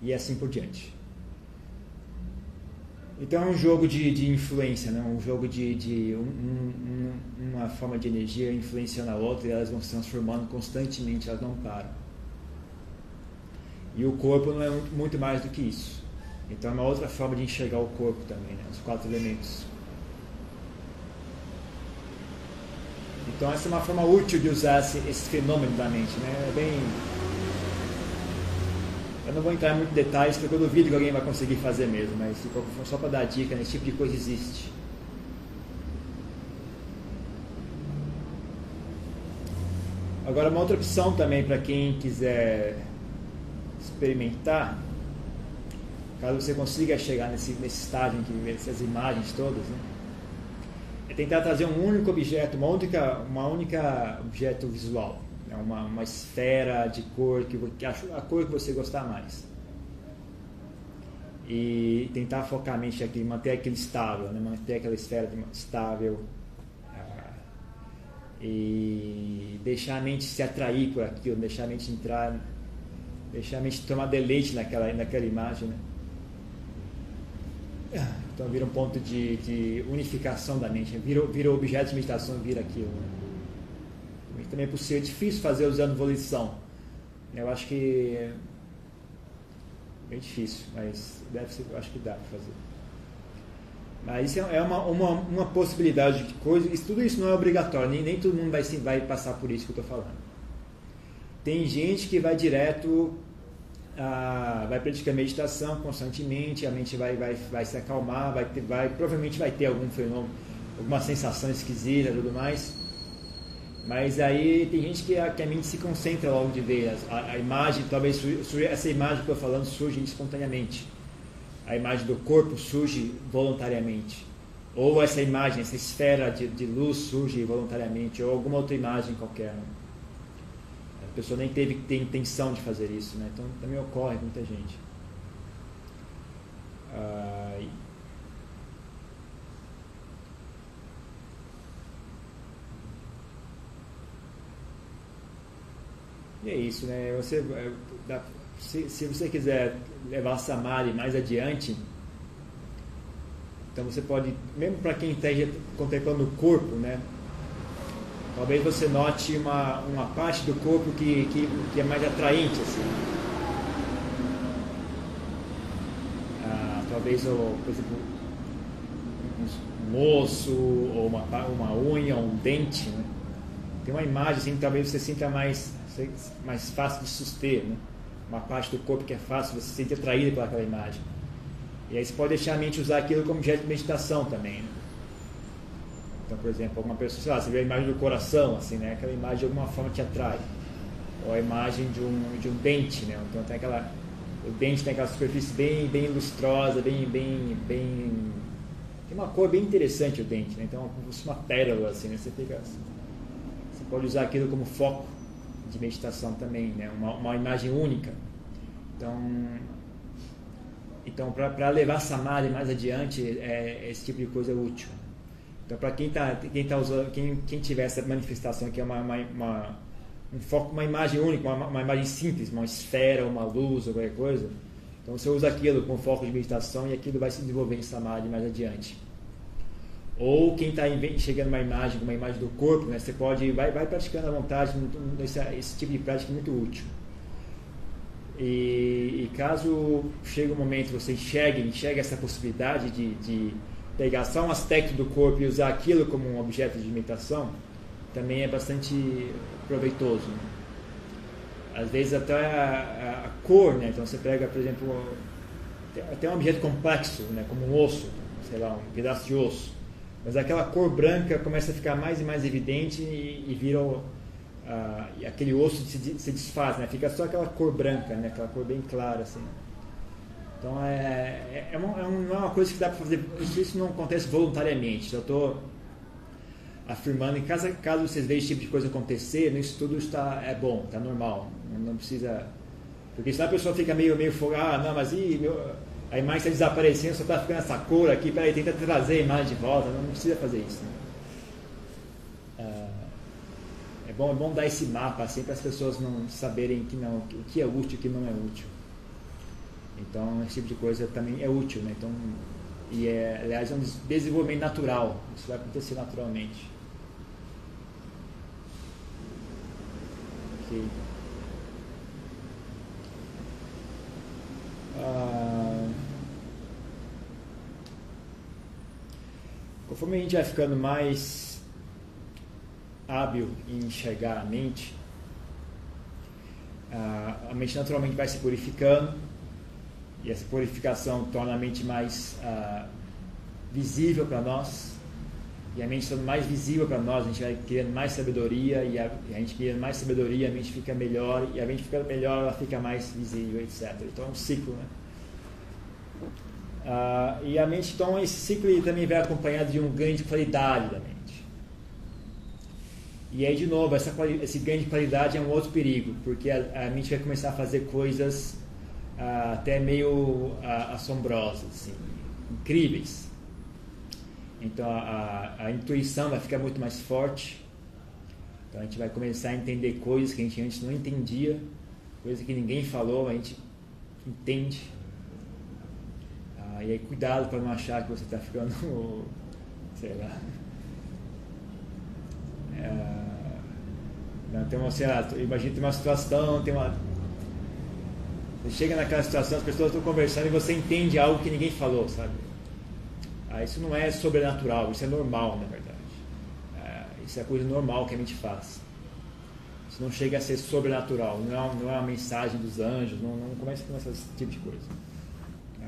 E assim por diante. Então é um jogo de, de influência, né? um jogo de, de um, um, uma forma de energia influenciando a outra e elas vão se transformando constantemente, elas não param. E o corpo não é muito mais do que isso. Então é uma outra forma de enxergar o corpo também, né? os quatro elementos. Então essa é uma forma útil de usar esse, esse fenômeno da mente. Né? É bem... Eu não vou entrar em muitos detalhes porque eu duvido que alguém vai conseguir fazer mesmo, mas só para dar dica, né? esse tipo de coisa existe. Agora uma outra opção também para quem quiser experimentar caso você consiga chegar nesse, nesse estágio em que essas imagens todas, né? é tentar trazer um único objeto, uma única, uma única objeto visual, né? uma, uma esfera de cor que, que a cor que você gostar mais e tentar focar a mente aqui, manter aquele estável, né? manter aquela esfera estável e deixar a mente se atrair por aquilo, deixar a mente entrar, deixar a mente tomar deleite naquela, naquela imagem. Né? Ah, então vira um ponto de, de unificação da mente, vira, vira objeto de meditação, vira aquilo. Né? Também é possível, é difícil fazer usando volição. Eu acho que bem difícil, mas deve ser, acho que dá para fazer. Mas isso é uma, uma, uma possibilidade de coisa. Isso, tudo isso não é obrigatório, nem, nem todo mundo vai, vai passar por isso que eu estou falando. Tem gente que vai direto, ah, vai praticar meditação constantemente, a mente vai, vai, vai se acalmar, vai, ter, vai provavelmente vai ter algum fenômeno, alguma sensação esquisita e tudo mais mas aí tem gente que a, que a mente se concentra logo de ver. A, a imagem, talvez surge, essa imagem que eu estou falando surge espontaneamente. A imagem do corpo surge voluntariamente. Ou essa imagem, essa esfera de, de luz surge voluntariamente. Ou alguma outra imagem qualquer. Né? A pessoa nem teve tem intenção de fazer isso. Né? Então também ocorre com muita gente. Ah, E é isso, né? Você, é, se, se você quiser levar a Samadhi mais adiante, então você pode, mesmo para quem está contemplando o corpo, né? Talvez você note uma, uma parte do corpo que, que, que é mais atraente, assim. Ah, talvez, por exemplo, um osso, ou uma, uma unha, um dente, né? Tem uma imagem assim que talvez você sinta mais mais fácil de suster, né? uma parte do corpo que é fácil, você se sente atraído pelaquela imagem. E aí você pode deixar a mente usar aquilo como objeto de meditação também. Né? Então, por exemplo, alguma pessoa, sei lá, você vê a imagem do coração, assim, né? Aquela imagem de alguma forma te atrai. Ou a imagem de um, de um dente, né? Então tem aquela. O dente tem aquela superfície bem, bem lustrosa, bem, bem, bem. Tem uma cor bem interessante o dente, né? Então, como se uma pérola, assim, né? Você fica. Você pode usar aquilo como foco de meditação também, né? uma, uma imagem única. Então, então para levar samadhi mais adiante, é, esse tipo de coisa é útil. Então, para quem está quem tá usando, quem, quem tiver essa manifestação que é uma, uma, uma, um foco, uma imagem única, uma, uma imagem simples, uma esfera, uma luz ou qualquer coisa, então você usa aquilo com foco de meditação e aquilo vai se desenvolver em samadhi mais adiante. Ou quem está chegando uma imagem, uma imagem do corpo, né, você pode vai, vai praticando à vontade, esse, esse tipo de prática é muito útil. E, e, caso chegue um momento você enxergue, enxergue essa possibilidade de, de pegar só um aspecto do corpo e usar aquilo como um objeto de imitação, também é bastante proveitoso. Né? Às vezes até a, a, a, cor, né? então você pega, por exemplo, até um objeto complexo, né? como um osso, sei lá, um pedaço de osso mas aquela cor branca começa a ficar mais e mais evidente e, e vira o, uh, aquele osso se, se desfaz, né? Fica só aquela cor branca, né? Aquela cor bem clara, assim. Então é, é, é, uma, é não é uma coisa que dá para fazer. Isso, não acontece voluntariamente. Eu estou afirmando, em caso, caso vocês vejam esse tipo de coisa acontecer, isso tudo está é bom, está normal. Não, não, precisa. Porque senão a pessoa fica meio meio folgada, ah, não, mas e meu, a imagem está desaparecendo, só está ficando essa cor aqui, peraí, tenta trazer a imagem de volta, não precisa fazer isso. Né? É, bom, é bom dar esse mapa assim para as pessoas não saberem que não, o que é útil e o que não é útil. Então esse tipo de coisa também é útil, né? Então, e é, aliás, é um desenvolvimento natural, isso vai acontecer naturalmente. Ok. Ah, conforme a gente vai ficando mais hábil em enxergar a mente, ah, a mente naturalmente vai se purificando e essa purificação torna a mente mais ah, visível para nós e a mente sendo mais visível para nós, a gente vai criando mais sabedoria, e a, e a, gente criando mais sabedoria, a mente fica melhor, e a mente ficando melhor, ela fica mais visível, etc. Então é um ciclo, né? Uh, e a mente, então, esse ciclo também vai acompanhado de um ganho de qualidade da mente. E aí, de novo, essa, esse ganho de qualidade é um outro perigo, porque a, a mente vai começar a fazer coisas uh, até meio uh, assombrosas, assim, incríveis. Então, a, a, a, intuição vai ficar muito mais forte. Então, a gente vai começar a entender coisas que a gente antes não entendia, coisas que ninguém falou, a gente entende. Uh, e aí, cuidado para não achar que você está ficando, sei lá é, tem uma, imagina tem uma situação, tem uma. Você chega naquela situação, as pessoas estão conversando e você entende algo que ninguém falou, sabe? Ah, isso não é sobrenatural, isso é normal, na verdade. É, isso é coisa normal que a gente faz. Isso não chega a ser sobrenatural, não é, não é uma mensagem dos anjos, não, não começa com esse tipo de coisa.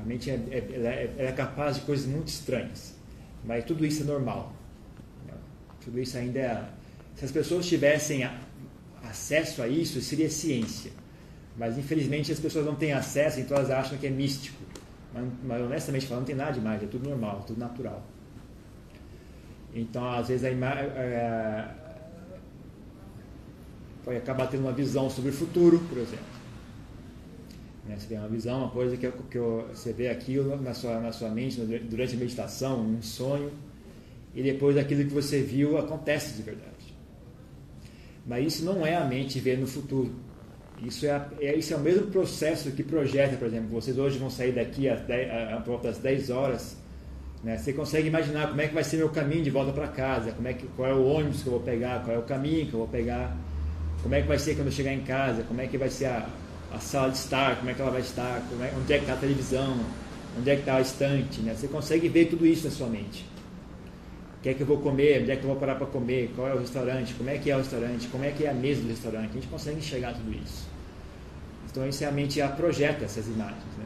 A mente é, é, é, é capaz de coisas muito estranhas, mas tudo isso é normal. Tudo isso ainda é se as pessoas tivessem acesso a isso, seria ciência. Mas infelizmente as pessoas não têm acesso, então elas acham que é místico. Mas, mas honestamente falando, não tem nada demais, é tudo normal, tudo natural. Então, às vezes, a imagem é, pode acabar tendo uma visão sobre o futuro, por exemplo. Né? Você tem uma visão, uma coisa que, que você vê aquilo na sua, na sua mente durante a meditação, um sonho, e depois aquilo que você viu acontece de verdade. Mas isso não é a mente ver no futuro. Isso é, é, isso é o mesmo processo que projeta, por exemplo, vocês hoje vão sair daqui às 10, a, volta das 10 horas. Né? Você consegue imaginar como é que vai ser meu caminho de volta para casa, como é que, qual é o ônibus que eu vou pegar, qual é o caminho que eu vou pegar, como é que vai ser quando eu chegar em casa, como é que vai ser a, a sala de estar, como é que ela vai estar, é, onde é que está a televisão, onde é que está a estante. Né? Você consegue ver tudo isso na sua mente o que é que eu vou comer, onde é que eu vou parar para comer, qual é o restaurante, como é que é o restaurante, como é que é a mesa do restaurante. A gente consegue enxergar tudo isso. Então, isso é a mente projeta essas imagens. Né?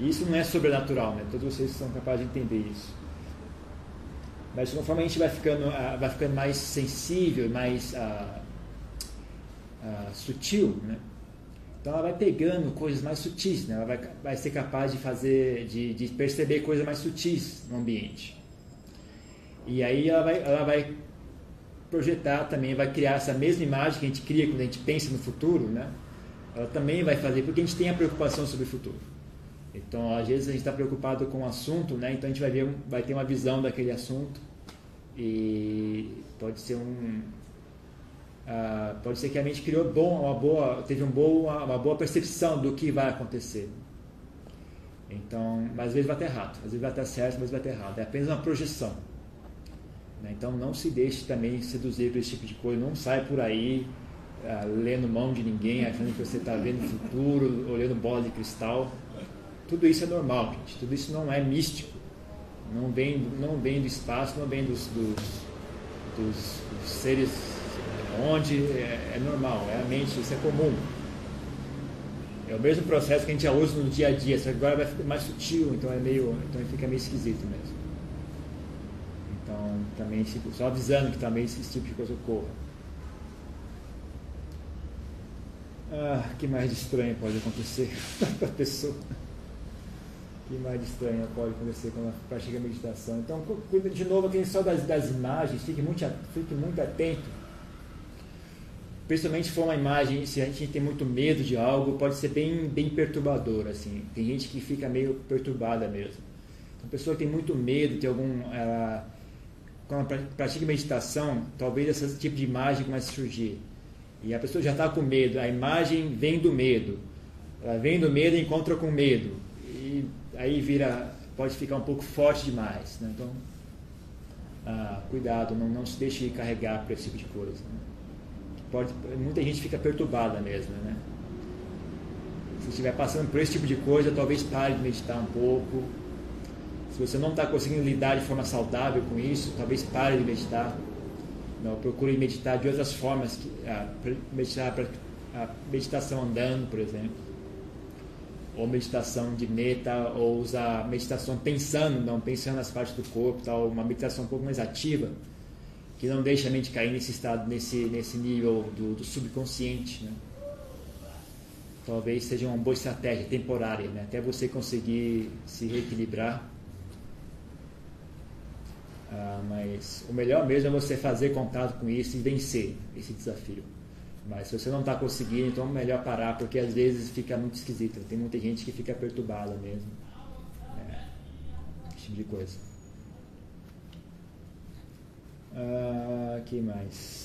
E isso não é sobrenatural, né? todos vocês são capazes de entender isso. Mas conforme a gente vai ficando, uh, vai ficando mais sensível, mais uh, uh, sutil, né? então ela vai pegando coisas mais sutis, né? ela vai, vai ser capaz de fazer, de, de perceber coisas mais sutis no ambiente. E aí ela vai, ela vai projetar também, vai criar essa mesma imagem que a gente cria quando a gente pensa no futuro, né? Ela também vai fazer, porque a gente tem a preocupação sobre o futuro. Então, às vezes a gente está preocupado com o assunto, né? Então a gente vai ver, vai ter uma visão daquele assunto e pode ser um, uh, pode ser que a mente criou bom, uma boa, teve um bom, uma boa percepção do que vai acontecer. Então, mas às vezes vai estar errado, às vezes vai estar certo, mas vai estar errado. É apenas uma projeção. Né? Então não se deixe também seduzir por esse tipo de coisa, não sai por aí uh, lendo mão de ninguém, achando que você está vendo o futuro, olhando bola de cristal. Tudo isso é normal, gente. Tudo isso não é místico. Não vem, não vem do espaço, não vem dos, dos, dos, dos seres onde é, é, normal, é a mente, isso é comum. É o mesmo processo que a gente já usa no dia a dia, só que agora vai ficar mais sutil, então é meio, então fica meio esquisito mesmo. Então, também, só avisando que também esse tipo de coisa ocorra. Ah, que mais de estranho pode acontecer para a pessoa? que mais de estranho pode acontecer quando ela pratica a meditação? Então, de novo, aqui só das, das imagens, fique muito, fique muito atento. Principalmente se for uma imagem, se a gente tem muito medo de algo, pode ser bem, bem perturbador. Assim. Tem gente que fica meio perturbada mesmo. Então, a pessoa que tem muito medo, tem algum. Ela, quando pratica meditação, talvez esse tipo de imagem comece a surgir. E a pessoa já está com medo, a imagem vem do medo. Ela vem do medo e encontra com medo. E aí vira, pode ficar um pouco forte demais. Né? Então, ah, cuidado, não, não se deixe carregar por esse tipo de coisa. Né? Pode, muita gente fica perturbada mesmo. Né? Se estiver passando por esse tipo de coisa, talvez pare de meditar um pouco se você não está conseguindo lidar de forma saudável com isso, talvez pare de meditar. Não, procure meditar de outras formas, a, meditar a meditação andando, por exemplo, ou meditação de meta, ou usar meditação pensando, não pensando nas partes do corpo, tal, uma meditação um pouco mais ativa, que não deixa a mente cair nesse estado, nesse, nesse nível do, do subconsciente. Né? talvez seja uma boa estratégia temporária, né? até você conseguir se reequilibrar. Ah, mas o melhor mesmo é você fazer contato com isso e vencer esse desafio. Mas se você não está conseguindo, então é melhor parar, porque às vezes fica muito esquisito. Tem muita gente que fica perturbada mesmo. É, esse tipo de coisa. Ah, que mais?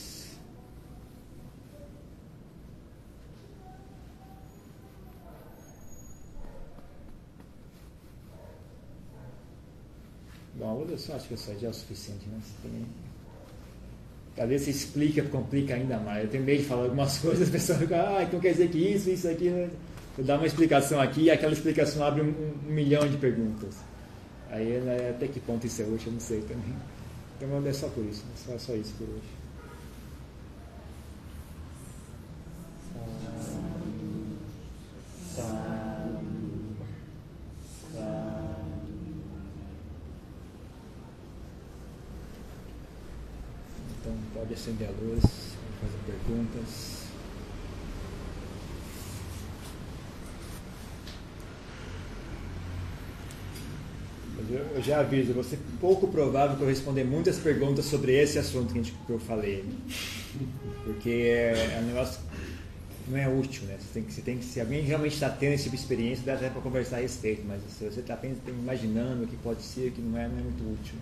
Bom, olha só, acho que isso já é o suficiente, né? Às vezes você explica, complica ainda mais. Eu tenho medo de falar algumas coisas, a pessoa fica, ah, então quer dizer que isso, isso, aqui. Né? Eu dar uma explicação aqui e aquela explicação abre um, um, milhão de perguntas. Aí né, até que ponto isso é útil, eu não sei também. Então é só por isso, só, só isso por hoje. Acender a luz, fazer perguntas. Eu já aviso, vai ser pouco provável que eu responder muitas perguntas sobre esse assunto que, a gente, que eu falei. Porque é, é um negócio não é útil, né? Você tem que, você tem que, se alguém realmente está tendo esse tipo de experiência, dá até para conversar a respeito, mas se você está imaginando o que pode ser, o que não é, não é muito útil.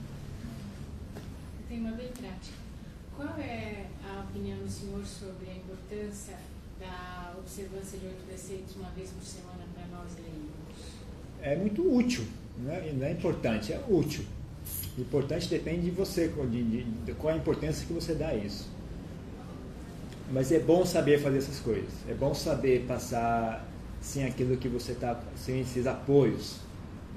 Tem uma bem prática. Qual é a opinião do senhor sobre a importância da observância de oito preceitos uma vez por semana para nós leigos? É muito útil, não é, não é importante, é útil. Importante depende de você, de, de, de, qual a importância que você dá a isso. Mas é bom saber fazer essas coisas. É bom saber passar sem aquilo que você está, sem esses apoios,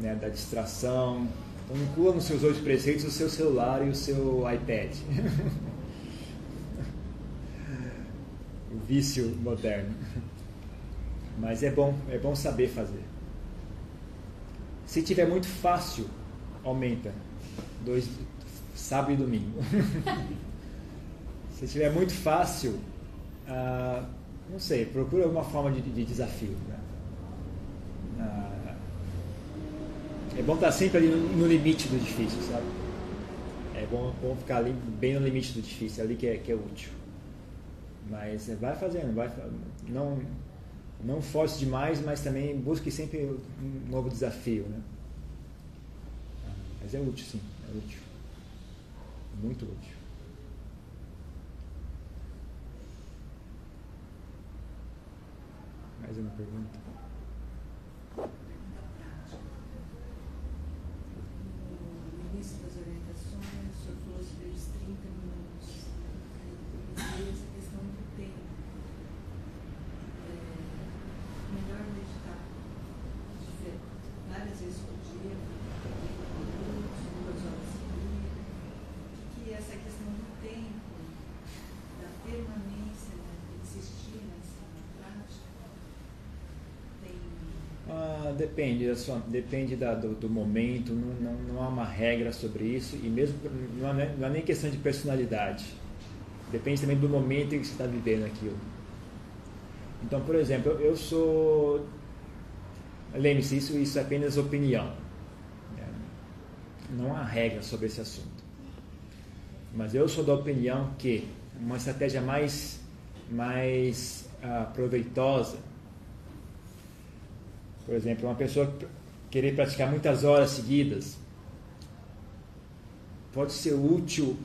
né, da distração. Então inclua nos seus oito preceitos o seu celular e o seu iPad. vício moderno. Mas é bom, é bom saber fazer. Se tiver muito fácil, aumenta. Dois, sábado e domingo. Se tiver muito fácil, ah, não sei, procura alguma forma de, de desafio. Né? Ah, é bom estar sempre ali no, no, limite do difícil, sabe? É bom, bom ficar ali bem no limite do difícil, ali que é, que é útil. Mas vai fazendo, vai, não, não force demais, mas também busque sempre um novo desafio. Né? Mas é útil, sim, é útil. Muito útil. Mais uma pergunta? No início das orientações, o senhor falou sobre os 30 minutos. Depende, da sua, depende da, do, do, momento, não, não, não, há uma regra sobre isso, e mesmo não há, não nem questão de personalidade. Depende também do momento em que você está vivendo aquilo. Então, por exemplo, eu sou. Lembre-se, isso, isso é apenas opinião. Né? Não há regra sobre esse assunto. Mas eu sou da opinião que uma estratégia mais, mais uh, proveitosa por exemplo, uma pessoa querer praticar muitas horas seguidas pode ser útil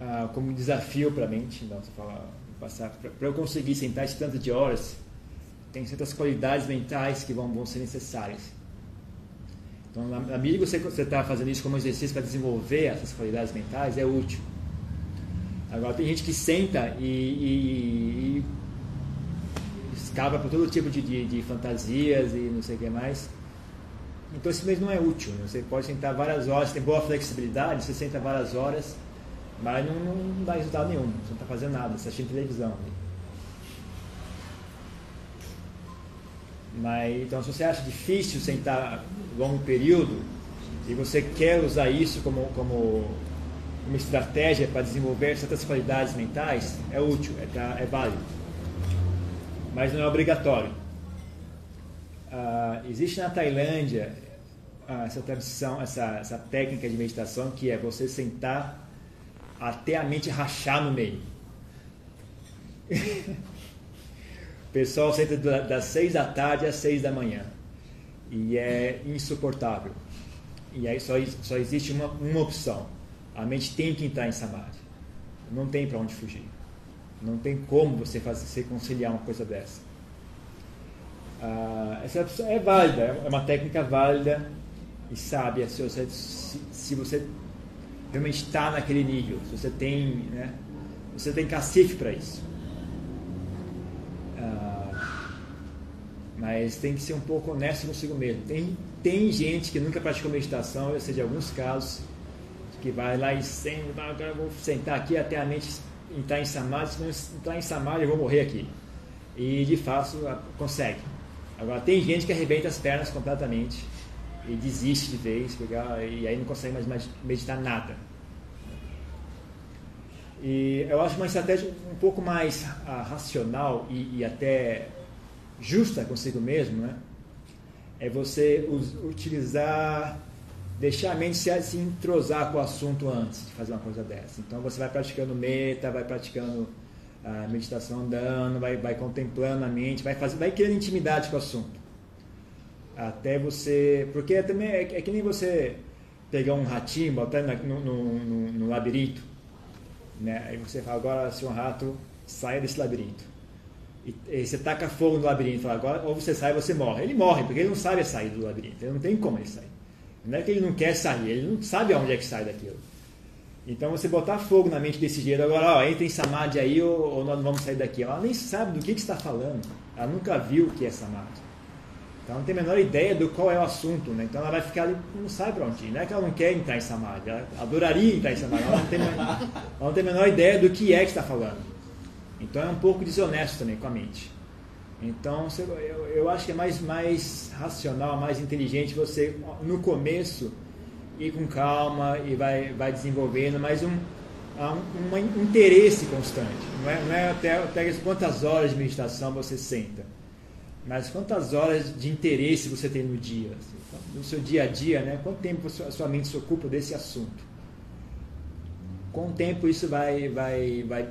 ah, como desafio para a mente. Você fala, passar para eu conseguir sentar esse tanto de horas, tem certas qualidades mentais que vão, vão ser necessárias. Então, na medida que você está fazendo isso como exercício para desenvolver essas qualidades mentais, é útil. Agora, tem gente que senta e, e, e escava para todo tipo de, de, de, fantasias e não sei o que mais. Então esse mês não é útil. Né? Você pode sentar várias horas, tem boa flexibilidade, você senta várias horas, mas não, não dá resultado nenhum. Você não está fazendo nada, você está assistindo televisão. Mas, então se você acha difícil sentar longo período e você quer usar isso como, como uma estratégia para desenvolver certas qualidades mentais, é útil, é, é válido. Mas não é obrigatório. Uh, existe na Tailândia uh, essa tradição, essa, essa técnica de meditação que é você sentar até a mente rachar no meio. o pessoal senta das seis da tarde às seis da manhã e é insuportável. E aí só, só existe uma, uma opção. A mente tem que entrar em samadhi. Não tem para onde fugir. Não tem como você fazer você conciliar uma coisa dessa. Ah, essa é válida, é uma técnica válida e sábia se você, se, se você realmente está naquele nível, se você tem, né, você tem cacife para isso. Ah, mas tem que ser um pouco honesto consigo mesmo. Tem, tem gente que nunca praticou meditação, eu sei de alguns casos, que vai lá e senta, agora eu vou sentar aqui até a mente entrar em samadhi, se não entrar em samadhi eu vou morrer aqui. E de fato consegue. Agora tem gente que arrebenta as pernas completamente e desiste de vez, e aí não consegue mais meditar nada. E eu acho uma estratégia um pouco mais uh, racional e, e, até justa consigo mesmo, né? É você utilizar deixar a mente se, se entrosar com o assunto antes de fazer uma coisa dessa. Então você vai praticando meta, vai praticando a meditação andando, vai, vai contemplando a mente, vai, fazer, vai criando intimidade com o assunto. Até você. Porque é, também é, é que nem você pegar um ratinho, botar no, no, no, no, labirinto. Né? Aí você fala, agora se um rato saia desse labirinto. E, e você taca fogo no labirinto, fala, agora ou você sai ou você morre. Ele morre, porque ele não sabe sair do labirinto, ele não tem como ele sair. Não é que ele não quer sair, ele não sabe aonde é que sai daquilo. Então você botar fogo na mente desse jeito, agora, ó, entra em samadhi aí ou, ou nós não vamos sair daqui. Ela nem sabe do que, que está falando. Ela nunca viu o que é samadhi. Então ela não tem a menor ideia do qual é o assunto, né? Então ela vai ficar ali, não sabe para onde ir. Não é que ela não quer entrar em samadhi, ela adoraria entrar em samadhi. Ela não tem, ela não tem a menor ideia do que é que está falando. Então é um pouco desonesto também com a mente. Então, eu, acho que é mais, mais racional, mais inteligente você, no começo, ir com calma e vai, vai desenvolvendo, mas um, um, um interesse constante. Não é, não é até, até quantas horas de meditação você senta, mas quantas horas de interesse você tem no dia. No seu dia a dia, né? quanto tempo a sua mente se ocupa desse assunto. Com o tempo isso vai, vai, vai,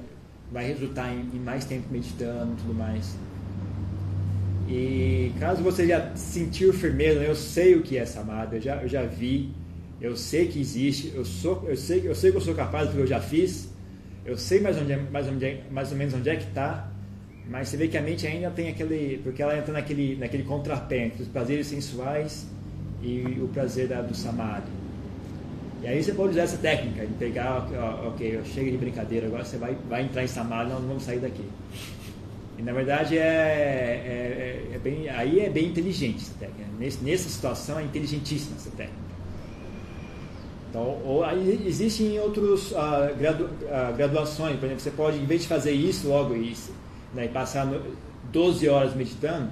vai resultar em, em mais tempo meditando e tudo mais. E caso você já sentiu firmeza, eu sei o que é samadhi, eu já, eu já vi, eu sei que existe, eu, sou, eu, sei, eu sei que eu sou capaz porque eu já fiz, eu sei mais, onde é, mais, onde é, mais ou menos onde é que está, mas você vê que a mente ainda tem aquele, porque ela entra naquele, naquele contrapé entre os prazeres sensuais e o prazer da, do samadhi. E aí você pode usar essa técnica de pegar, ok, eu chego de brincadeira, agora você vai, vai entrar em samadhi, nós não vamos sair daqui. E na verdade é, é, é, é bem, aí é bem inteligente essa técnica. Nesse, nessa situação é inteligentíssima essa técnica. Então, ou, aí existem outras ah, gradu, uh, graduações, por exemplo, você pode, em vez de fazer isso logo isso, né, e passar no, 12 horas meditando,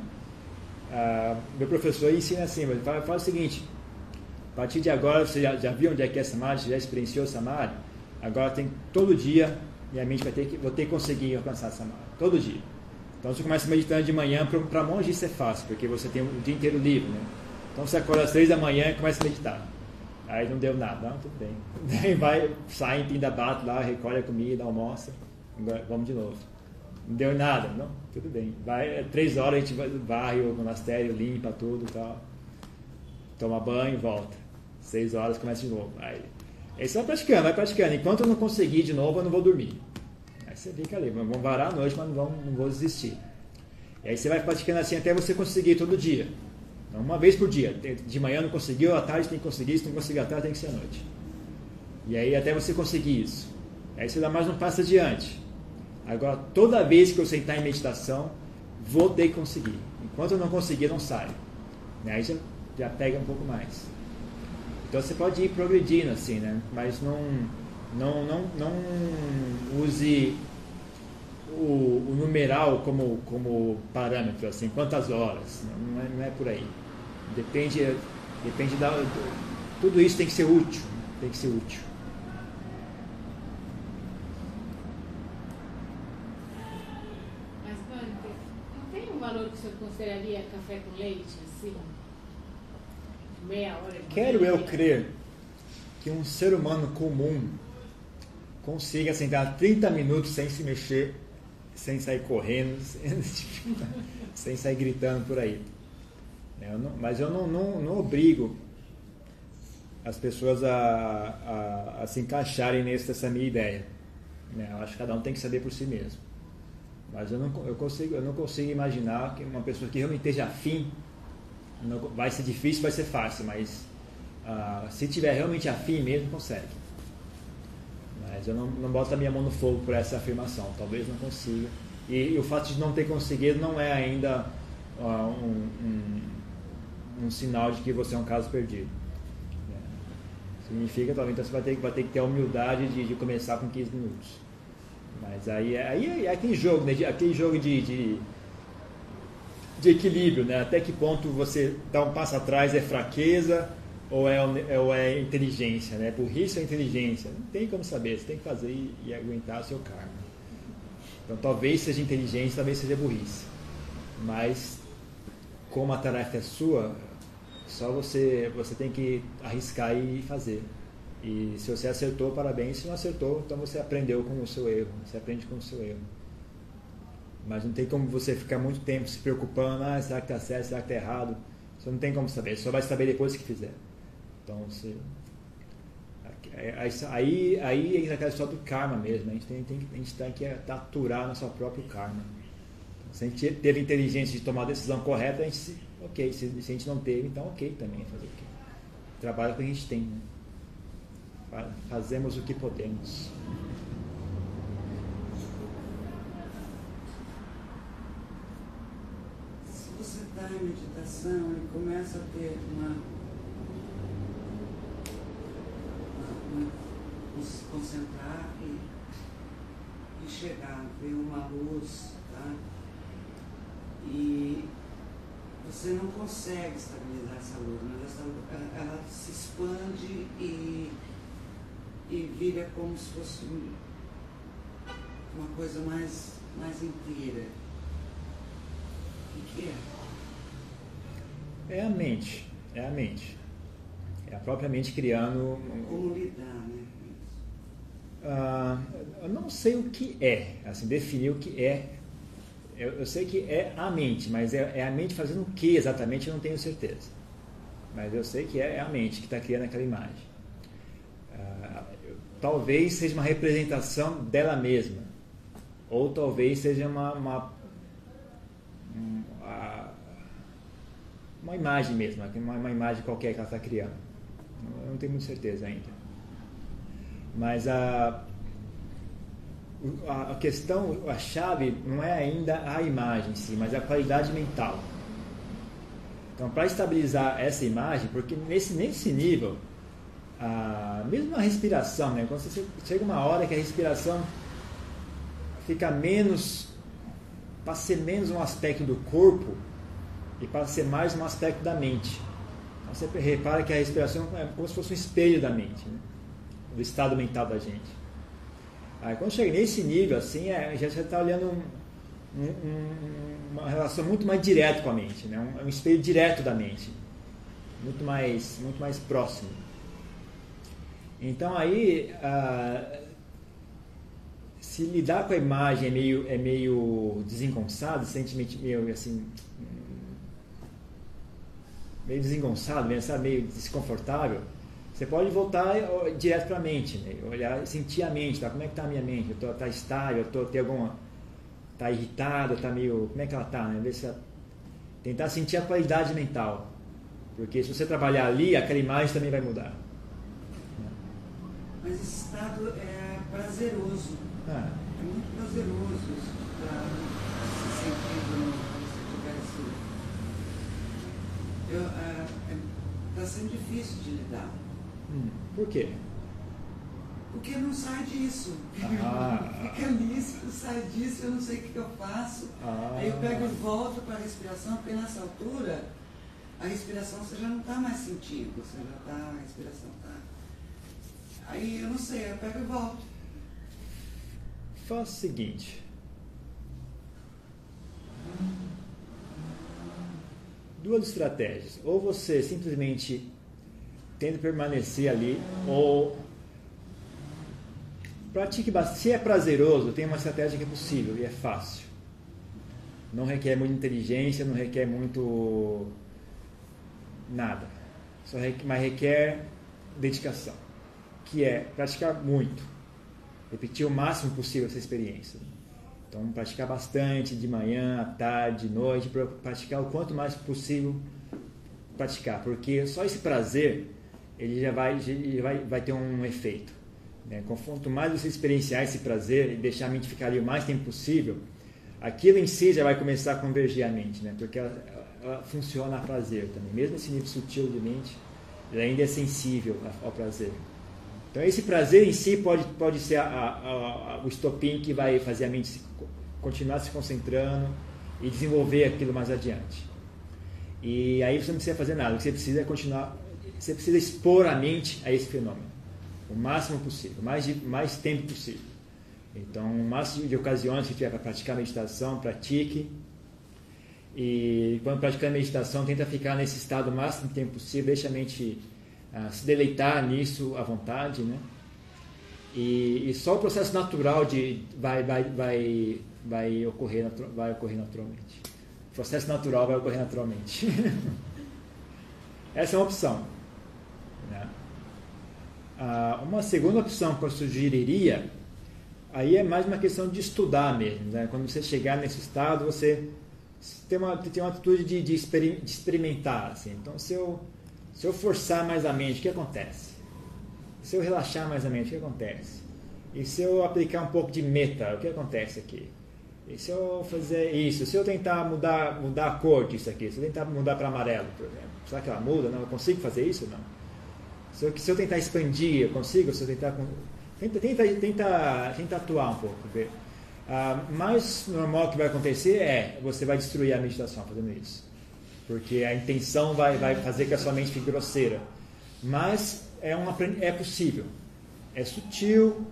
uh, meu professor ensina assim, ele fala, fala, o seguinte, a partir de agora você já, já viu onde é que é Samadhi, já experienciou Samadhi, agora tem todo dia, minha mente vai ter que, vou ter que conseguir alcançar Samadhi, todo dia. Então você começa meditando de manhã, para monge isso é fácil, porque você tem o dia inteiro livre, né? Então você acorda às três da manhã e começa a meditar. Aí não deu nada, não, tudo bem. Daí vai, sai em Pindabato lá, recolhe a comida, almoça, vamos de novo. Não deu nada, não, tudo bem. Vai, é três horas a gente varre o monastério, limpa tudo e tal. Toma banho, volta. Seis horas começa de novo. Aí, aí você vai praticando, vai praticando. Enquanto eu não conseguir de novo, eu não vou dormir você fica ali, vamos varar a noite, mas não, vamos, não vou desistir. E aí você vai praticando assim até você conseguir todo dia. Então, uma vez por dia. De manhã não conseguiu, à tarde tem que conseguir, se não conseguir à tarde tem que ser à noite. E aí até você conseguir isso. Aí você dá mais um passo adiante. Agora, toda vez que eu sentar em meditação, vou ter que conseguir. Enquanto eu não conseguir, não saio. Aí já, já pega um pouco mais. Então você pode ir progredindo assim, né? Mas não, não, não, não use numeral como, como parâmetro, assim, quantas horas, não é, não é por aí. Depende, depende da. Tudo isso tem que ser útil, tem que ser útil. Mas, não tem valor que o senhor consideraria café com leite, assim? Meia hora de Quero eu crer que um ser humano comum consiga sentar 30 minutos sem se mexer, sem sair correndo, sem, sem sair gritando por aí. Eu não- mas eu não, não, não obrigo as pessoas a, a, a se encaixarem nessa essa minha ideia. né? Eu acho que cada um tem que saber por si mesmo. Mas eu não, eu consigo, eu não consigo imaginar que uma pessoa que realmente esteja afim, não- vai ser difícil, vai ser fácil, mas ah, se tiver realmente afim mesmo, consegue. Mas eu não, não boto a minha mão no fogo por essa afirmação, talvez não consiga. E, e o fato de não ter conseguido não é ainda ah, um, um, um sinal de que você é um caso perdido. né? Significa, talvez, então você vai ter, vai ter que ter a humildade de, de começar com 15 minutos. Mas aí, é- aí é aquele jogo, né? aquele jogo de, de, de equilíbrio, né? Até que ponto você dá um passo atrás é fraqueza ou é, é- ou é inteligência, né? Burrice ou inteligência? Não tem como saber, você tem que fazer e, e aguentar o seu karma. Então talvez seja inteligência, talvez seja burrice. Mas como a tarefa é sua, só você, você tem que arriscar e fazer. E se você acertou, parabéns. Se não acertou, então você aprendeu com o seu erro. Você aprende com o seu erro. Mas não tem como você ficar muito tempo se preocupando, ah, será que está certo, será que está errado? Você não tem como saber, só vai saber depois que fizer. Então você. Aí, aí entra aquela história do karma mesmo. A gente tem, tem, a gente tem que aturar nosso próprio karma. Se a gente teve inteligência de tomar a decisão correta, a gente se, ok. Se, se a gente não teve, então ok também fazer o quê? Trabalha com que a gente tem. Né? Fa- Fazemos o que podemos. Se você está em meditação e começa a ter uma, concentrar e, e chegar, ver uma luz, tá? E você não consegue estabilizar essa luz, mas essa, ela, ela se expande e, e vira como se fosse um- uma coisa mais, mais inteira. O que é? É a mente. É a mente. É a própria mente criando. Como lidar, né? Ah, eu não sei o que é, assim, definir o que é. Eu, eu sei que é a mente, mas é, é a mente fazendo o que exatamente eu não tenho certeza. Mas eu sei que é, é a mente que está criando aquela imagem. Ah, eu- talvez seja uma representação dela mesma, ou talvez seja uma, uma, um, uma imagem mesmo, uma, uma imagem qualquer que ela está criando. Eu não tenho muita certeza ainda. Mas a, a, questão, a chave não é ainda a imagem em si, mas a qualidade mental. Então, para estabilizar essa imagem, porque nesse, nesse nível, a, mesmo a respiração, né? quando você chega uma hora que a respiração fica menos, passa a ser menos um aspecto do corpo e passa a ser mais um aspecto da mente. Você repara que a respiração é como se fosse um espelho da mente. Né? do estado mental da gente. Aí quando chega nesse nível, assim, é, já está olhando um- um- um- uma relação muito mais direta com a mente, né? um, um espelho direto da mente, muito mais, muito mais próximo. Então aí, ah, se lidar com a imagem é meio, é meio desengonçado, sentimento meio assim, meio desengonçado, mesmo, sabe? meio desconfortável, você pode voltar ó, direto para a mente, né? olhar, sentir a mente, tá? como é que está a minha mente? Eu tô, tá estável, tô, tem alguma, tá irritado, tá meio, como é que ela tá? Né? Ver se ela- tentar sentir a qualidade mental, porque se você trabalhar ali, aquela imagem também vai mudar. Mas esse estado é prazeroso. Ah, É muito prazeroso isso para se sentir no, como se tivesse. Eu, é, tá sendo difícil de lidar. hum, por quê? Porque não sai disso. Ah. Fica nisso, não sai disso, eu não sei o que, que eu faço. Ah. Aí eu pego e volto para a respiração, porque nessa altura a respiração você já não está mais sentindo, você já está, a respiração está. Aí eu não sei, eu pego e volto. Faz o seguinte. Duas estratégias. Ou você simplesmente tenta permanecer ali, ou pratique bastante. Se é prazeroso, tem uma estratégia que é possível e é fácil. Não requer muita inteligência, não requer muito nada. Só requer, mas requer dedicação, que é praticar muito, repetir o máximo possível essa experiência. Então, praticar bastante de manhã, à tarde, de noite, praticar o quanto mais possível praticar, porque só esse prazer ele já vai, já vai, vai ter um efeito. Né? Quanto mais você experienciar esse prazer e deixar a mente ficar ali o mais tempo possível, aquilo em si já vai começar a convergir a mente, né? porque ela, ela funciona a prazer também. Mesmo esse nível sutil de mente, ela ainda é sensível ao prazer. Então, esse prazer em si pode, pode ser a, a, a, o estopim que vai fazer a mente se, continuar se concentrando e desenvolver aquilo mais adiante. E aí você não precisa fazer nada, você precisa é continuar, você precisa expor a mente a esse fenômeno, o máximo possível, mais, de, mais tempo possível. Então, o máximo de ocasiões que tiver para praticar meditação, pratique. E quando praticando meditação, tenta ficar nesse estado o máximo tempo possível, deixa a mente se deleitar nisso à vontade, né? E, e, só o processo natural de vai vai vai vai ocorrer vai ocorrer naturalmente. O processo natural vai ocorrer naturalmente. Essa é uma opção. Né? Uh, uma segunda opção que eu sugeriria aí é mais uma questão de estudar mesmo. Né? Quando você chegar nesse estado, você tem uma, tem uma atitude de, de, experimentar. Assim. Então, se eu, se eu forçar mais a mente, o que acontece? Se eu relaxar mais a mente, o que acontece? E se eu aplicar um pouco de meta, o que acontece aqui? E se eu fazer isso? Se eu tentar mudar, mudar a cor disso aqui? Se eu tentar mudar para amarelo, por exemplo? Será que ela muda? Não, eu consigo fazer isso? Não. Se eu, se eu tentar expandir, eu consigo? Se eu tentar... Tenta, tenta, tenta, tenta atuar um pouco, ver ah, mais normal que vai acontecer é você vai destruir a meditação fazendo isso. Porque a intenção vai, vai fazer que a sua mente fique grosseira. Mas é, uma, é possível. É sutil,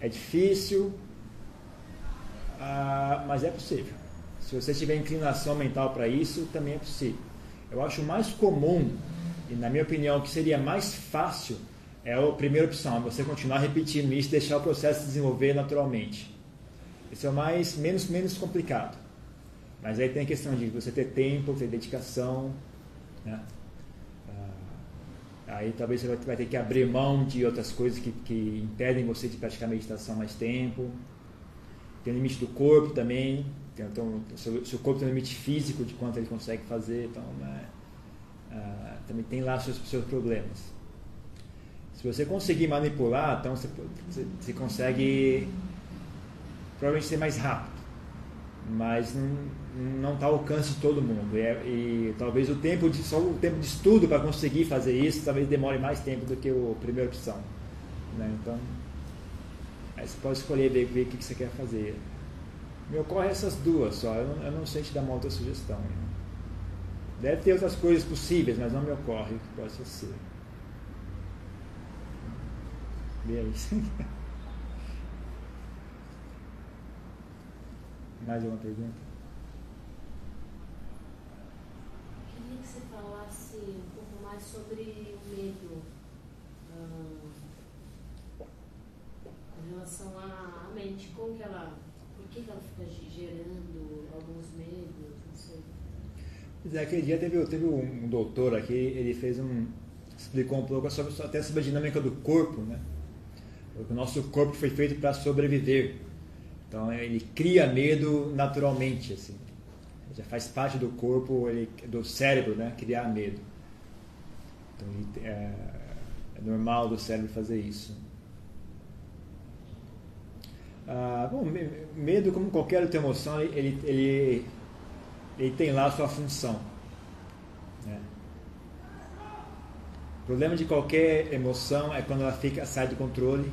é difícil, ah, mas é possível. Se você tiver inclinação mental para isso, também é possível. Eu acho mais comum, e na minha opinião, que seria mais fácil, é a primeira opção, é você continuar repetindo isso e deixar o processo se desenvolver naturalmente. Esse é o mais menos menos complicado. Mas aí tem a questão de você ter tempo, ter dedicação, né? Ah, aí talvez você vai ter que abrir mão de outras coisas que, que impedem você de praticar meditação mais tempo. Tem o limite do corpo também. Então, o seu, corpo tem um limite físico de quanto ele consegue fazer. Então, né? ah, também tem lá seus, seus problemas. Se você conseguir manipular, então você, você consegue provavelmente ser mais rápido, mas não está ao alcance de todo mundo. E, é, e, talvez o tempo de só o tempo de estudo para conseguir fazer isso talvez demore mais tempo do que a primeira opção. Né? Então, aí você pode escolher ver, ver o que você quer fazer. Me ocorre essas duas só. Eu não, eu não sei te dar uma outra sugestão. Né? Deve ter outras coisas possíveis, mas não me ocorre o que possa ser. Vê. Mais alguma pergunta? Queria que você falasse um pouco mais sobre o medo hum, em relação à mente, como que ela, por que, que ela fica gerando alguns medos, não sei. Pois é, aquele dia teve, teve um doutor aqui, ele fez um. explicou um pouco sobre, até sobre a dinâmica do corpo, né? O nosso corpo foi feito para sobreviver. Então ele cria medo naturalmente, assim. Já faz parte do corpo, ele, do cérebro, né? Criar medo. Então é, é normal do cérebro fazer isso. Ah, bom, medo, como qualquer outra emoção, ele, ele, ele tem lá a sua função. Né? O problema de qualquer emoção é quando ela fica, sai do controle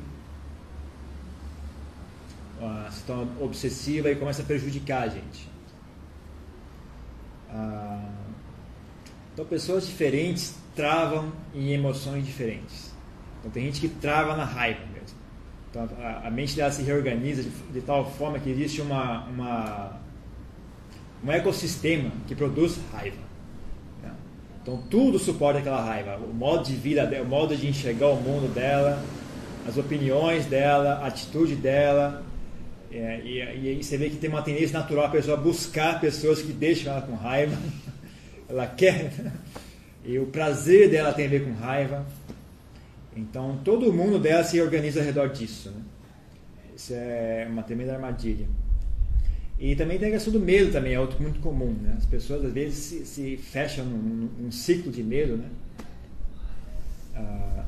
a situação obsessiva e começa a prejudicar a gente. Ah, então, pessoas diferentes travam em emoções diferentes. Então, tem gente que trava na raiva mesmo. Então, a, a mente dela se reorganiza de, de, tal forma que existe uma, uma, um ecossistema que produz raiva. Né? Então tudo suporta aquela raiva, o modo de vida, o modo de enxergar o mundo dela, as opiniões dela, a atitude dela. É, e, e aí você vê que tem uma tendência natural a pessoa buscar pessoas que deixam ela com raiva. ela quer. E o prazer dela tem a ver com raiva. Então todo mundo dela se organiza ao redor disso. Né? Isso é uma tremenda armadilha. E também tem a questão do medo também, é outro muito comum. Né? As pessoas às vezes se, se fecham num, num, ciclo de medo. Né? Ah,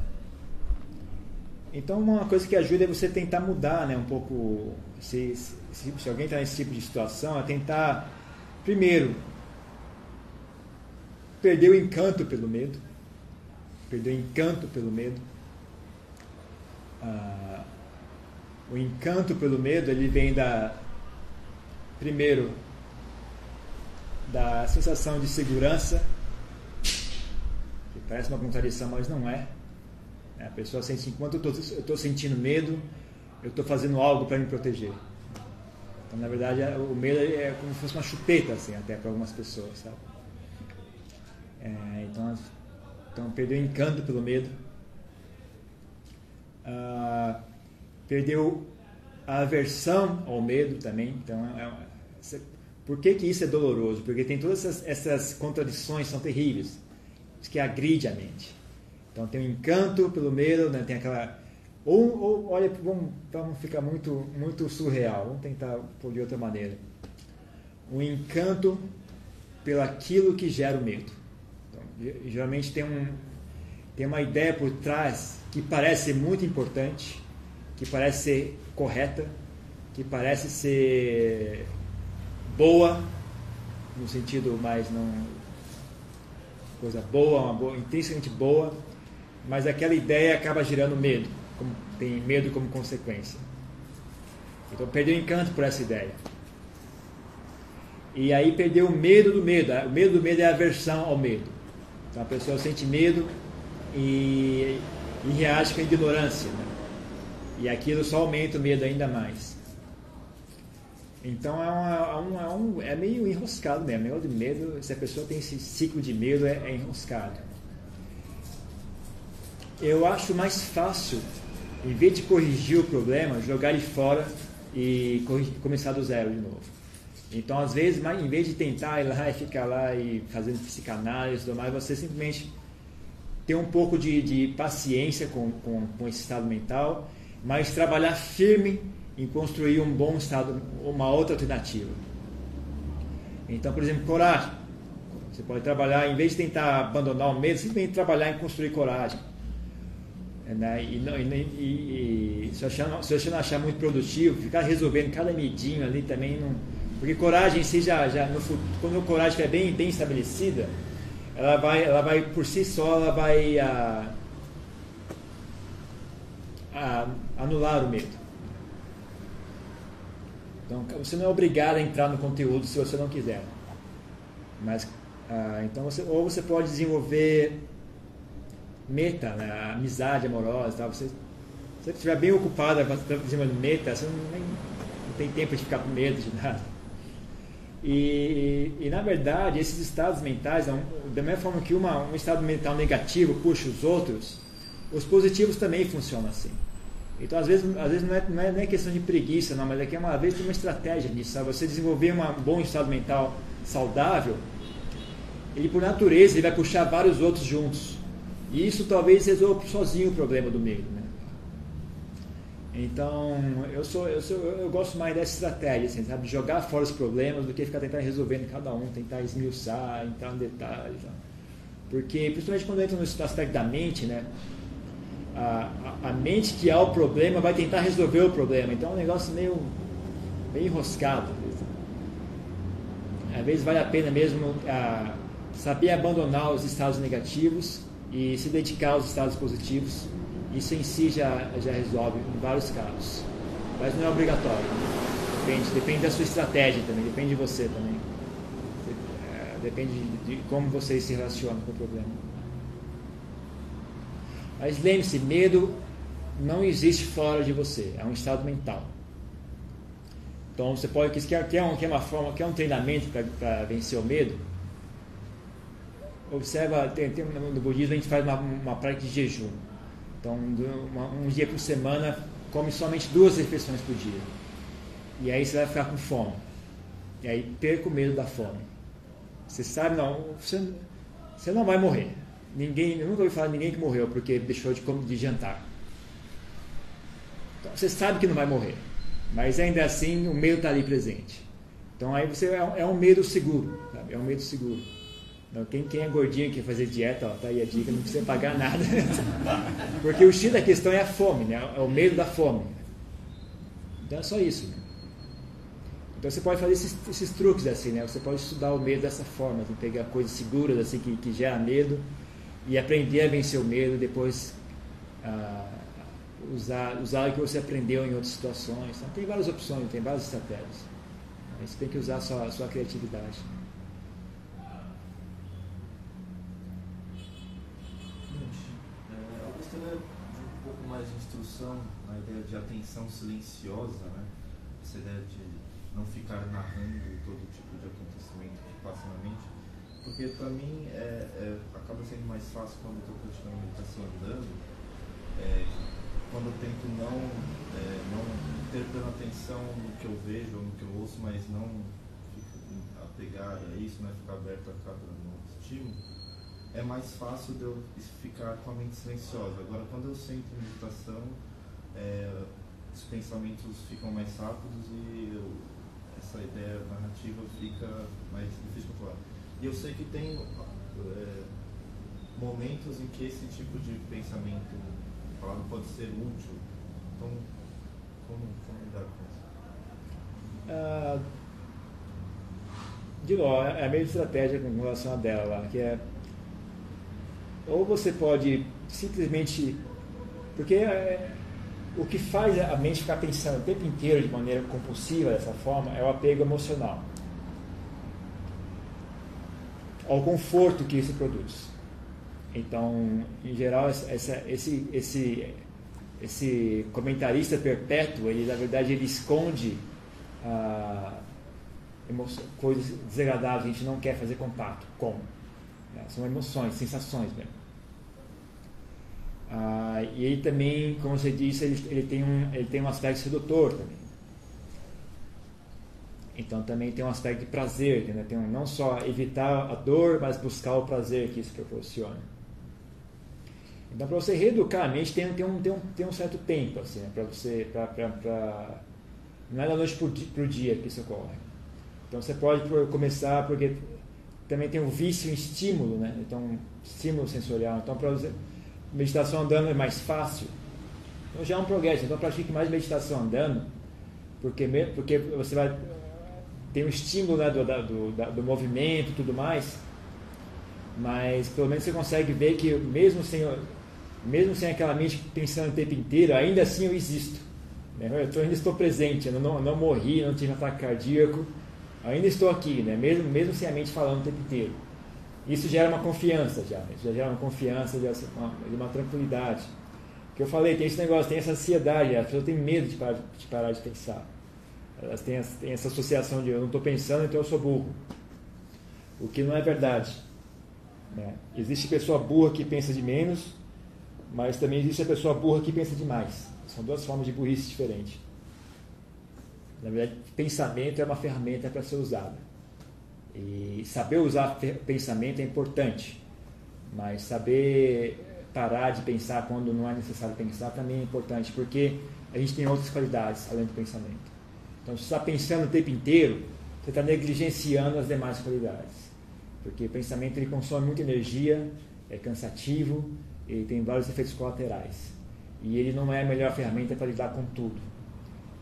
então uma coisa que ajuda é você tentar mudar né, um pouco, se, se, se alguém está nesse tipo de situação, é tentar, primeiro, perder o encanto pelo medo. Perder o encanto pelo medo. Ah, o encanto pelo medo ele vem da primeiro da sensação de segurança que parece uma contradição mas não é a pessoa sente enquanto eu estou sentindo medo eu estou fazendo algo para me proteger então na verdade o medo é como se fosse uma chupeta assim até para algumas pessoas sabe é, então então perdeu o encanto pelo medo ah, perdeu a aversão ao medo também. Então, é, é, por que, que isso é doloroso? Porque tem todas essas, essas contradições, são terríveis, que agride a mente. Então, tem um encanto pelo medo, né? tem aquela. Ou, ou olha, vamos, vamos ficar muito, muito surreal, vamos tentar por de outra maneira. O encanto pelo aquilo que gera o medo. Então, geralmente tem, um, tem uma ideia por trás que parece muito importante, que parece ser correta, que parece ser boa, no sentido mais não coisa boa, uma boa, intrinsecamente boa, mas aquela ideia acaba gerando medo, como, tem medo como consequência. Então perdeu o encanto por essa ideia. E aí perdeu o medo do medo. O medo do medo é a aversão ao medo. Então a pessoa sente medo e, e reage com a ignorância. Né? E aquilo só aumenta o medo ainda mais. Então é, uma, é, é, um, é meio enroscado mesmo. O de medo, se a pessoa tem esse ciclo de medo, é, é enroscado. Eu acho mais fácil, em vez de corrigir o problema, jogar ele fora e começar do zero de novo. Então, às vezes, em vez de tentar ir lá e ficar lá e fazendo psicanálise e tudo mais, você simplesmente ter um pouco de, de paciência com, com, com esse estado mental mas trabalhar firme em construir um bom estado, uma outra alternativa. Então, por exemplo, coragem. Você pode trabalhar, em vez de tentar abandonar o medo, simplesmente trabalhar em construir coragem. Né? E, não, e, e, se, você se você não achar muito produtivo, ficar resolvendo cada medinho ali também não. Porque coragem em si já, já no, quando a coragem estiver bem, bem estabelecida, ela vai, ela vai por si só, ela vai. Ah, a anular o medo. Então, você não é obrigado a entrar no conteúdo se você não quiser. Mas, ah, então, você, ou você pode desenvolver meta, né, amizade amorosa, tá? Você, se você estiver bem ocupado desenvolvendo meta, você não, nem, não tem tempo de ficar com medo de nada. E, e, na verdade, esses estados mentais, da mesma forma que uma, um estado mental negativo puxa os outros, os positivos também funcionam assim. Então, às vezes, às vezes não, é, não, é, é questão de preguiça, não, mas é que uma vez tem uma estratégia nisso, sabe? Você desenvolver um bom estado mental saudável, ele por natureza ele vai puxar vários outros juntos. E isso talvez resolva sozinho o problema do medo. Né? Então, eu, sou, eu, sou, eu gosto mais dessa estratégia, assim, sabe? Jogar fora os problemas do que ficar tentando resolvendo cada um, tentar esmiuçar, entrar no detalhe. Porque, principalmente quando entra no aspecto da mente, né? a, a, mente que há o problema vai tentar resolver o problema. Então é um negócio meio, meio enroscado. Às vezes vale a pena mesmo a, saber abandonar os estados negativos e se dedicar aos estados positivos. Isso em si já, já resolve em vários casos. Mas não é obrigatório. Depende, depende da sua estratégia também, depende de você também. É, depende de, de como você se relaciona com o problema. Mas lembre-se, medo não existe fora de você, é um estado mental. Então você pode quer, quer, um, quer uma forma, quer um treinamento para vencer o medo? Observa, tem, tem, no budismo a gente faz uma, uma prática de jejum. Então, uma, um dia por semana, come somente duas refeições por dia. E aí você vai ficar com fome. E aí perca o medo da fome. Você sabe, não, você, você não vai morrer. Ninguém, eu nunca ouvi falar de ninguém que morreu porque deixou de, de jantar. Então, você sabe que não vai morrer. Mas ainda assim o medo está ali presente. Então aí você é, é um medo seguro, sabe? é um medo seguro. Então, quem, quem é gordinho quer fazer dieta, ó, tá aí a dica, não precisa pagar nada. Porque o X da questão é a fome, né? é o medo da fome. Então é só isso. Né? Então você pode fazer esses, esses, truques assim, né? Você pode estudar o medo dessa forma, assim, pegar coisas seguras assim que, que gera medo e aprender a vencer o medo, depois ah, usar, usar o que você aprendeu em outras situações. Então, tem várias opções, tem várias estratégias. Você tem que usar a sua, a sua criatividade. Mais de instrução na ideia de atenção silenciosa, né? essa ideia de não ficar narrando todo tipo de acontecimento que passa na mente, porque para mim é, é, acaba sendo mais fácil quando eu estou praticando meditação andando, é, quando eu tento não, é, não ter plena atenção no que eu vejo ou no que eu ouço, mas não ficar apegado a isso, né, ficar aberto a cada novo estímulo, é mais fácil de eu ficar com a mente silenciosa. Agora, quando eu sento em meditação, é, os pensamentos ficam mais rápidos e eu, essa ideia narrativa fica mais difícil de controlar. E eu sei que tem é, momentos em que esse tipo de pensamento falado pode ser útil. Então, como, como lidar com isso? Ah, de novo, é a mesma estratégia com relação a dela que é ou você pode simplesmente porque é, o que faz a mente ficar pensando o tempo inteiro de maneira compulsiva dessa forma é o apego emocional. Ao conforto que isso produz. Então, em geral, essa, esse, esse, esse comentarista perpétuo, ele na verdade ele esconde ah, coisas desagradáveis, a gente não quer fazer contato com. Né? São emoções, sensações mesmo. Ah, e ele também, como você disse, ele, ele, tem um, ele tem um aspecto sedutor também. Então também tem um aspecto de prazer, né? tem um, não só evitar a dor, mas buscar o prazer que isso proporciona. Então para você reeducar a mente tem, tem, um, tem, um, tem um certo tempo, assim, né? para você, pra, pra, pra, não é da noite para o dia que isso ocorre. Então você pode começar, porque também tem o vício em estímulo, né? então estímulo sensorial. Então para meditação andando é mais fácil. Então já é um progresso. Então pratique mais meditação andando, porque, porque você vai tem um estímulo né, do, do, do movimento e tudo mais, mas pelo menos você consegue ver que mesmo sem, mesmo sem aquela mente pensando o tempo inteiro, ainda assim eu existo. Né? Eu tô, ainda estou presente, eu não, não morri, não tive um ataque cardíaco, ainda estou aqui, né? mesmo, mesmo sem a mente falando o tempo inteiro. Isso gera uma confiança já, já gera uma confiança, já uma, uma tranquilidade. Que eu falei, tem esse negócio, tem essa ansiedade, as pessoas têm medo de parar de, parar de pensar. Elas têm, têm essa associação de eu não estou pensando, então eu sou burro. O que não é verdade. Né? Existe pessoa burra que pensa de menos, mas também existe a pessoa burra que pensa demais. São duas formas de burrice diferentes. Na verdade, pensamento é uma ferramenta para ser usada. E saber usar pensamento é importante, mas saber parar de pensar quando não é necessário pensar também é importante, porque a gente tem outras qualidades além do pensamento. Então, se você está pensando o tempo inteiro, você está negligenciando as demais qualidades. Porque o pensamento ele consome muita energia, é cansativo, ele tem vários efeitos colaterais. E ele não é a melhor ferramenta para lidar com tudo.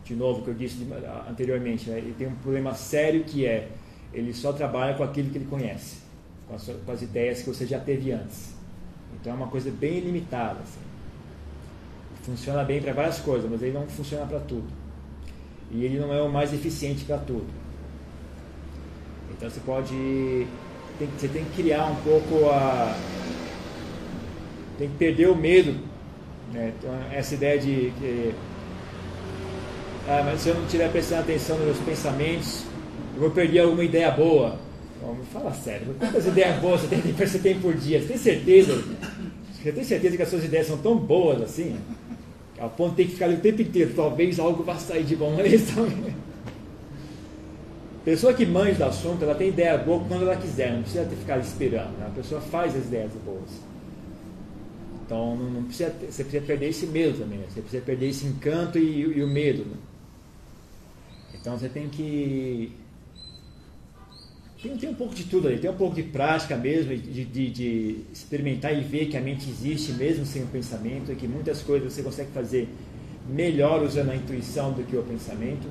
De novo, o que eu disse anteriormente, né? ele tem um problema sério que é ele só trabalha com aquilo que ele conhece, com as, com as ideias que você já teve antes. Então é uma coisa bem limitada. Assim. Funciona bem para várias coisas, mas ele não funciona para tudo. E ele não é o mais eficiente para tudo. Então você pode. Tem, você tem que criar um pouco a. Tem que perder o medo. Né? Então, essa ideia de que. Ah, mas se eu não estiver prestando atenção nos meus pensamentos, eu vou perder alguma ideia boa. Vamos falar sério. Quantas ideias boas você tem, você tem por dia? Você tem certeza? Você tem certeza que as suas ideias são tão boas assim? Ao ponto de ter que ficar ali o tempo inteiro. Talvez algo vá sair de bom. Pessoa que manja do assunto, ela tem ideia boa quando ela quiser, não precisa ficar esperando. Né? A pessoa faz as ideias boas. Então não, não precisa, você precisa perder esse medo também, né? você precisa perder esse encanto e, e o medo. Né? Então você tem que. Tem, tem, um pouco de tudo ali, tem um pouco de prática mesmo, de, de, de experimentar e ver que a mente existe mesmo sem o pensamento, e que muitas coisas você consegue fazer melhor usando a intuição do que o pensamento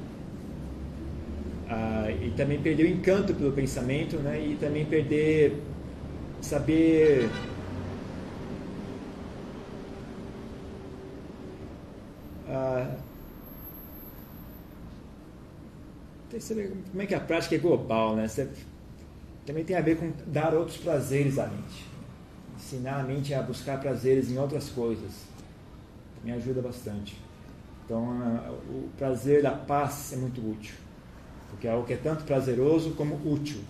ah, e também perder o encanto pelo pensamento, né? E também perder saber ah, como é que a prática é global, né? Você, também tem a ver com dar outros prazeres à mente, ensinar a mente a buscar prazeres em outras coisas, me ajuda bastante. Então, ah, o prazer da paz é muito útil porque é algo que é tanto prazeroso como útil.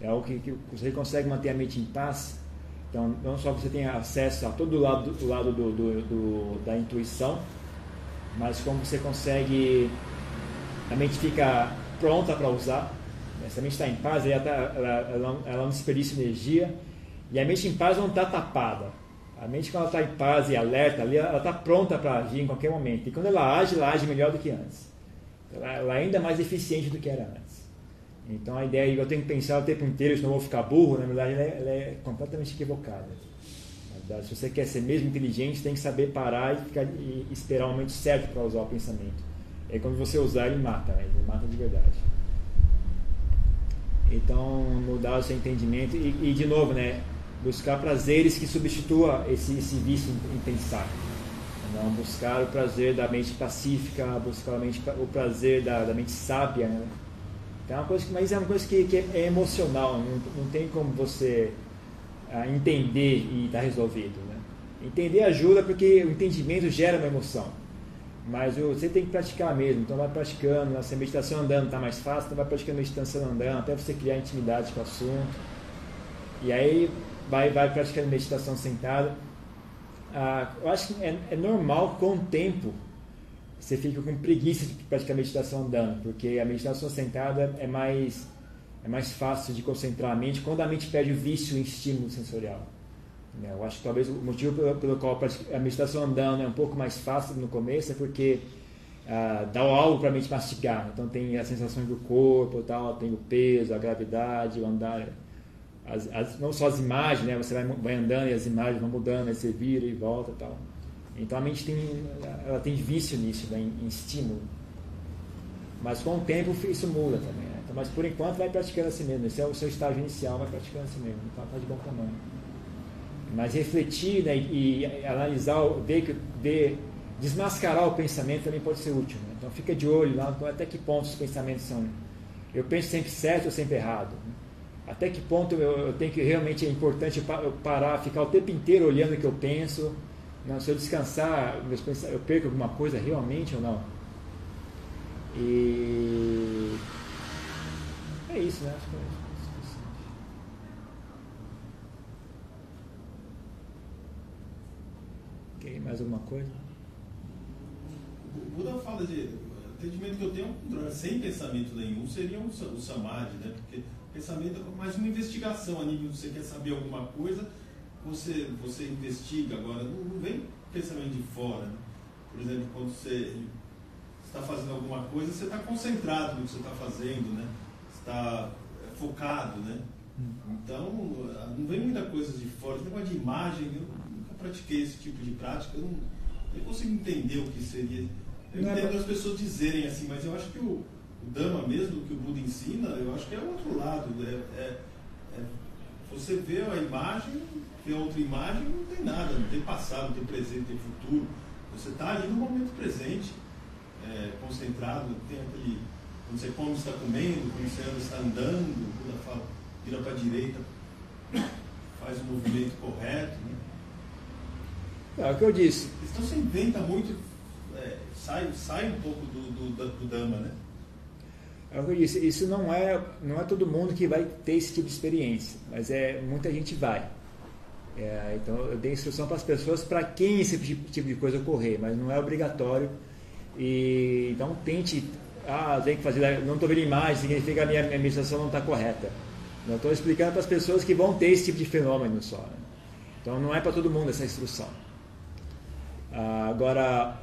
É algo que, que você consegue manter a mente em paz. Então, não só você tem acesso a todo o lado, do, lado do, do, do, da intuição, mas como você consegue, a mente fica pronta para usar. Se a mente está em paz, ela, tá, ela, ela, ela não desperdiça energia. E a mente em paz não está tapada. A mente, quando ela está em paz e alerta, ali, ela está pronta para agir em qualquer momento. E quando ela age, ela age melhor do que antes. Ela, ela é ainda mais eficiente do que era antes. Então a ideia de eu tenho que pensar o tempo inteiro, senão eu vou ficar burro, na verdade ela é, ela é completamente equivocada. Se você quer ser mesmo inteligente, tem que saber parar e, ficar, e esperar o momento certo para usar o pensamento. É quando você usar, ele mata, né? ele mata de verdade. Então, mudar o seu entendimento e, e de novo, né? buscar prazeres que substitua esse, esse vício em, pensar. Não buscar o prazer da mente pacífica, buscar mente, o prazer da, da mente sábia. Né? Então, é uma coisa, mas é uma coisa que, que é emocional, não, não tem como você ah, entender e estar tá resolvido. Né? Entender ajuda porque o entendimento gera uma emoção. Mas você tem que praticar mesmo, então vai praticando, se a meditação andando está mais fácil, então vai praticando a meditação andando, até você criar intimidade com o assunto. E aí vai, vai praticando meditação sentado ah, eu acho que é, é, normal com o tempo você fica com preguiça de praticar meditação andando, porque a meditação sentada é mais é mais fácil de concentrar a mente quando a mente perde o vício em estímulo sensorial. Né? Eu acho que talvez o motivo pelo, pelo qual a meditação andando é um pouco mais fácil no começo é porque ah, dá algo para a mente mastigar. Então tem as sensações do corpo, tal, tem o peso, a gravidade, o andar as, as, não só as imagens, né? Você vai, vai andando e as imagens vão mudando, aí você vira e volta tal. Então a mente tem, ela tem vício nisso, né? em, em estímulo. Mas com o tempo isso muda também. Né? Então, mas por enquanto vai praticando assim mesmo. Esse é o seu estágio inicial, vai praticando assim mesmo. Então está de bom tamanho. Mas refletir né? e, analisar, ver, ver, desmascarar o pensamento também pode ser útil. Né? Então fica de olho lá até que ponto os pensamentos são. Eu penso sempre certo ou sempre errado. Né? Até que ponto eu, eu tenho que realmente é importante eu parar, ficar o tempo inteiro olhando o que eu penso. Não, se eu descansar, eu perco alguma coisa realmente ou não? E é isso, né? Acho que é isso. Ok, mais alguma coisa? O Buda fala de entendimento que eu tenho sem pensamento nenhum seria o samadhi, né? Porque pensamento é mais uma investigação a nível de você quer saber alguma coisa, você, você investiga agora, não, não vem pensamento de fora. Né? Por exemplo, quando você está fazendo alguma coisa, você está concentrado no que você está fazendo, né? está é, focado. Né? Então, não vem muita coisa de fora, esse negócio de imagem, eu pratiquei esse tipo de prática, eu não, eu consigo entender o que seria. Eu é entendo as pessoas dizerem assim, mas eu acho que o, o Dhamma mesmo que o Buda ensina, eu acho que é o outro lado. É, é, é, você vê a imagem, vê outra imagem, não tem nada, não tem passado, não tem presente, não tem futuro. Você está ali no momento presente, é, concentrado, tem aquele. Quando você come, está comendo, quando você anda, está andando, o Buda fala, vira para a direita, faz o movimento correto. Né? É o que eu disse. Então você inventa muito, é, sai, sai um pouco do, do, do Dhamma, né? É o que eu disse, isso não é, não é todo mundo que vai ter esse tipo de experiência, mas é muita gente vai. É, então eu dei instrução para as pessoas para quem esse tipo de coisa ocorrer, mas não é obrigatório. E, então tente, ah, tem que fazer, não estou vendo imagem, significa que a minha administração não está correta. Eu estou explicando para as pessoas que vão ter esse tipo de fenômeno só. Né? Então não é para todo mundo essa instrução. Ah, agora,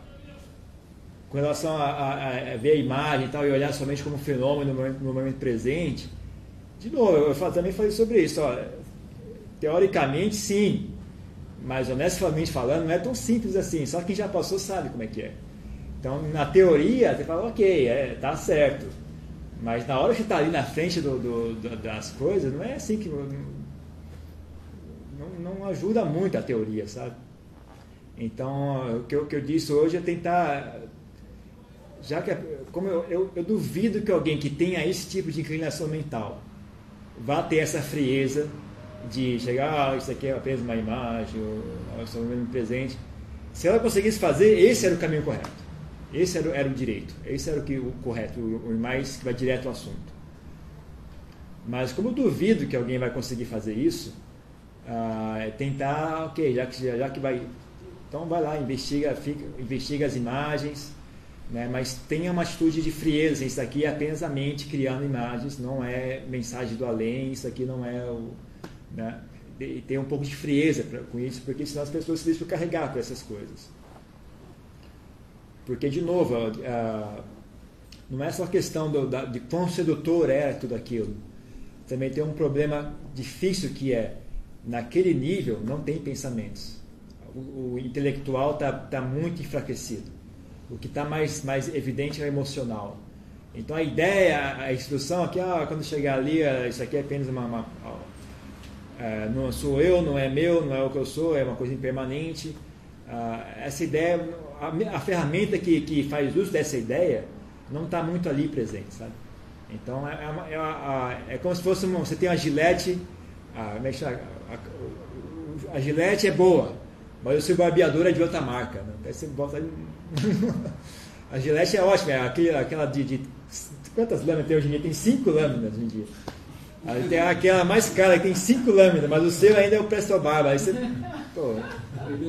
com relação a, a, a, ver a imagem e tal, e olhar somente como fenômeno no momento, no momento presente, de novo, eu, também falei sobre isso. Ó, teoricamente, sim, mas honestamente falando, não é tão simples assim. Só quem já passou sabe como é que é. Então, na teoria, você fala, ok, é, tá certo. Mas na hora que está ali na frente do, do, do, das coisas, não é assim que. Não, não ajuda muito a teoria, sabe? Então, o que eu, que eu disse hoje é tentar já que como eu, eu, eu, duvido que alguém que tenha esse tipo de inclinação mental vá ter essa frieza de chegar, ah, isso aqui é apenas uma imagem, ou ah, estou vendo um presente. Se ela conseguisse fazer, esse era o caminho correto. Esse era, era o direito. Esse era o, que, o correto, o, o mais que vai direto ao assunto. Mas como eu duvido que alguém vai conseguir fazer isso, ah, é tentar, ok, já que, já que vai. Então vai lá, investiga, fica, investiga as imagens, né? mas tenha uma atitude de frieza. Isso aqui é apenas a mente criando imagens, não é mensagem do além, isso aqui não é o. Né? E tem um pouco de frieza pra, com isso, porque senão as pessoas se deixam carregar com essas coisas. Porque, de novo, não é só questão do, da, de quão sedutor é tudo aquilo. Também tem um problema difícil que é, naquele nível, não tem pensamentos. O, intelectual está tá muito enfraquecido. O que está mais, mais evidente é o emocional. Então a ideia, a instrução aqui, ah, quando chegar ali, ah, isso aqui é apenas uma. uma é, não sou eu, não é meu, não é o que eu sou, é uma coisa impermanente. Ah, essa ideia, a, a, ferramenta que, que faz uso dessa ideia não está muito ali presente, sabe? Então é, é, é, é, como se fosse uma, você tem uma gilete, a, a, a, gilete é boa, mas o seu barbeador é de outra marca. Né? Aí você bota a Gillette é ótima, é aquela, aquela de, de, Quantas lâminas tem hoje em dia? Tem cinco lâminas hoje em dia. Aí tem aquela mais cara que tem cinco lâminas, mas o seu ainda é o Presto Barba. Aí você, pô,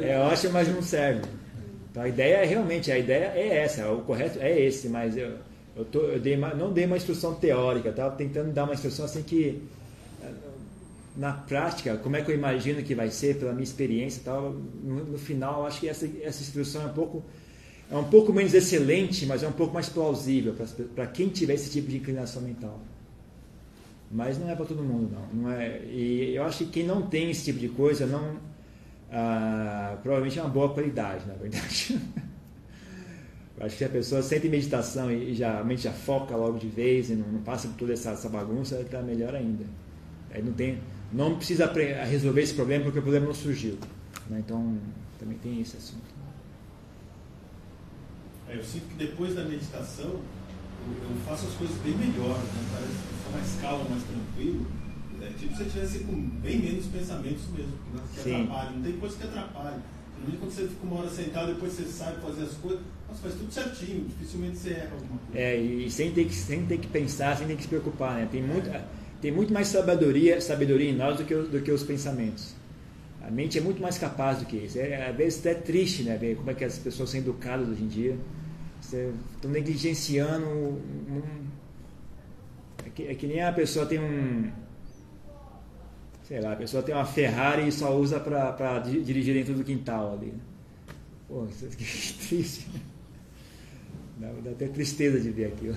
é ótimo, mas não serve. Então a ideia é realmente, a ideia é essa, o correto é esse, mas eu, eu, tô, eu dei não dei uma instrução teórica, estava tentando dar uma instrução assim que na prática, como é que eu imagino que vai ser pela minha experiência e tal, no, no, final, eu acho que essa, essa instrução é um pouco é um pouco menos excelente, mas é um pouco mais plausível para quem tiver esse tipo de inclinação mental. Mas não é para todo mundo, não. não é, e eu acho que quem não tem esse tipo de coisa, não ah, provavelmente é uma boa qualidade, na verdade. acho que a pessoa sente meditação e, já, a mente já foca logo de vez e não, não passa por toda essa, essa bagunça, está melhor ainda. Aí não tem não precisa resolver esse problema porque o problema não surgiu. Né? Então, também tem esse assunto. É, eu sinto que depois da meditação, eu, eu faço as coisas bem melhor, né? parece que fica mais calmo, mais tranquilo. É tipo se você tivesse com bem menos pensamentos mesmo, que, que atrapalham. Não tem coisa que atrapalhe. Principalmente quando você fica uma hora sentado, depois você sai fazer as coisas, nossa, faz tudo certinho, dificilmente você erra alguma coisa. É, e sem ter que, sem ter que pensar, sem ter que se preocupar, né? Tem muito. É tem muito mais sabedoria, sabedoria em nós do que, do que os pensamentos. A mente é muito mais capaz do que isso. É, às vezes até triste, né? Ver como é que as pessoas são educadas hoje em dia. estão negligenciando um, é, que, é que nem a pessoa tem um. Sei lá, a pessoa tem uma Ferrari e só usa para dirigir dentro do quintal ali. Pô, isso que triste. Dá, dá até tristeza de ver aquilo.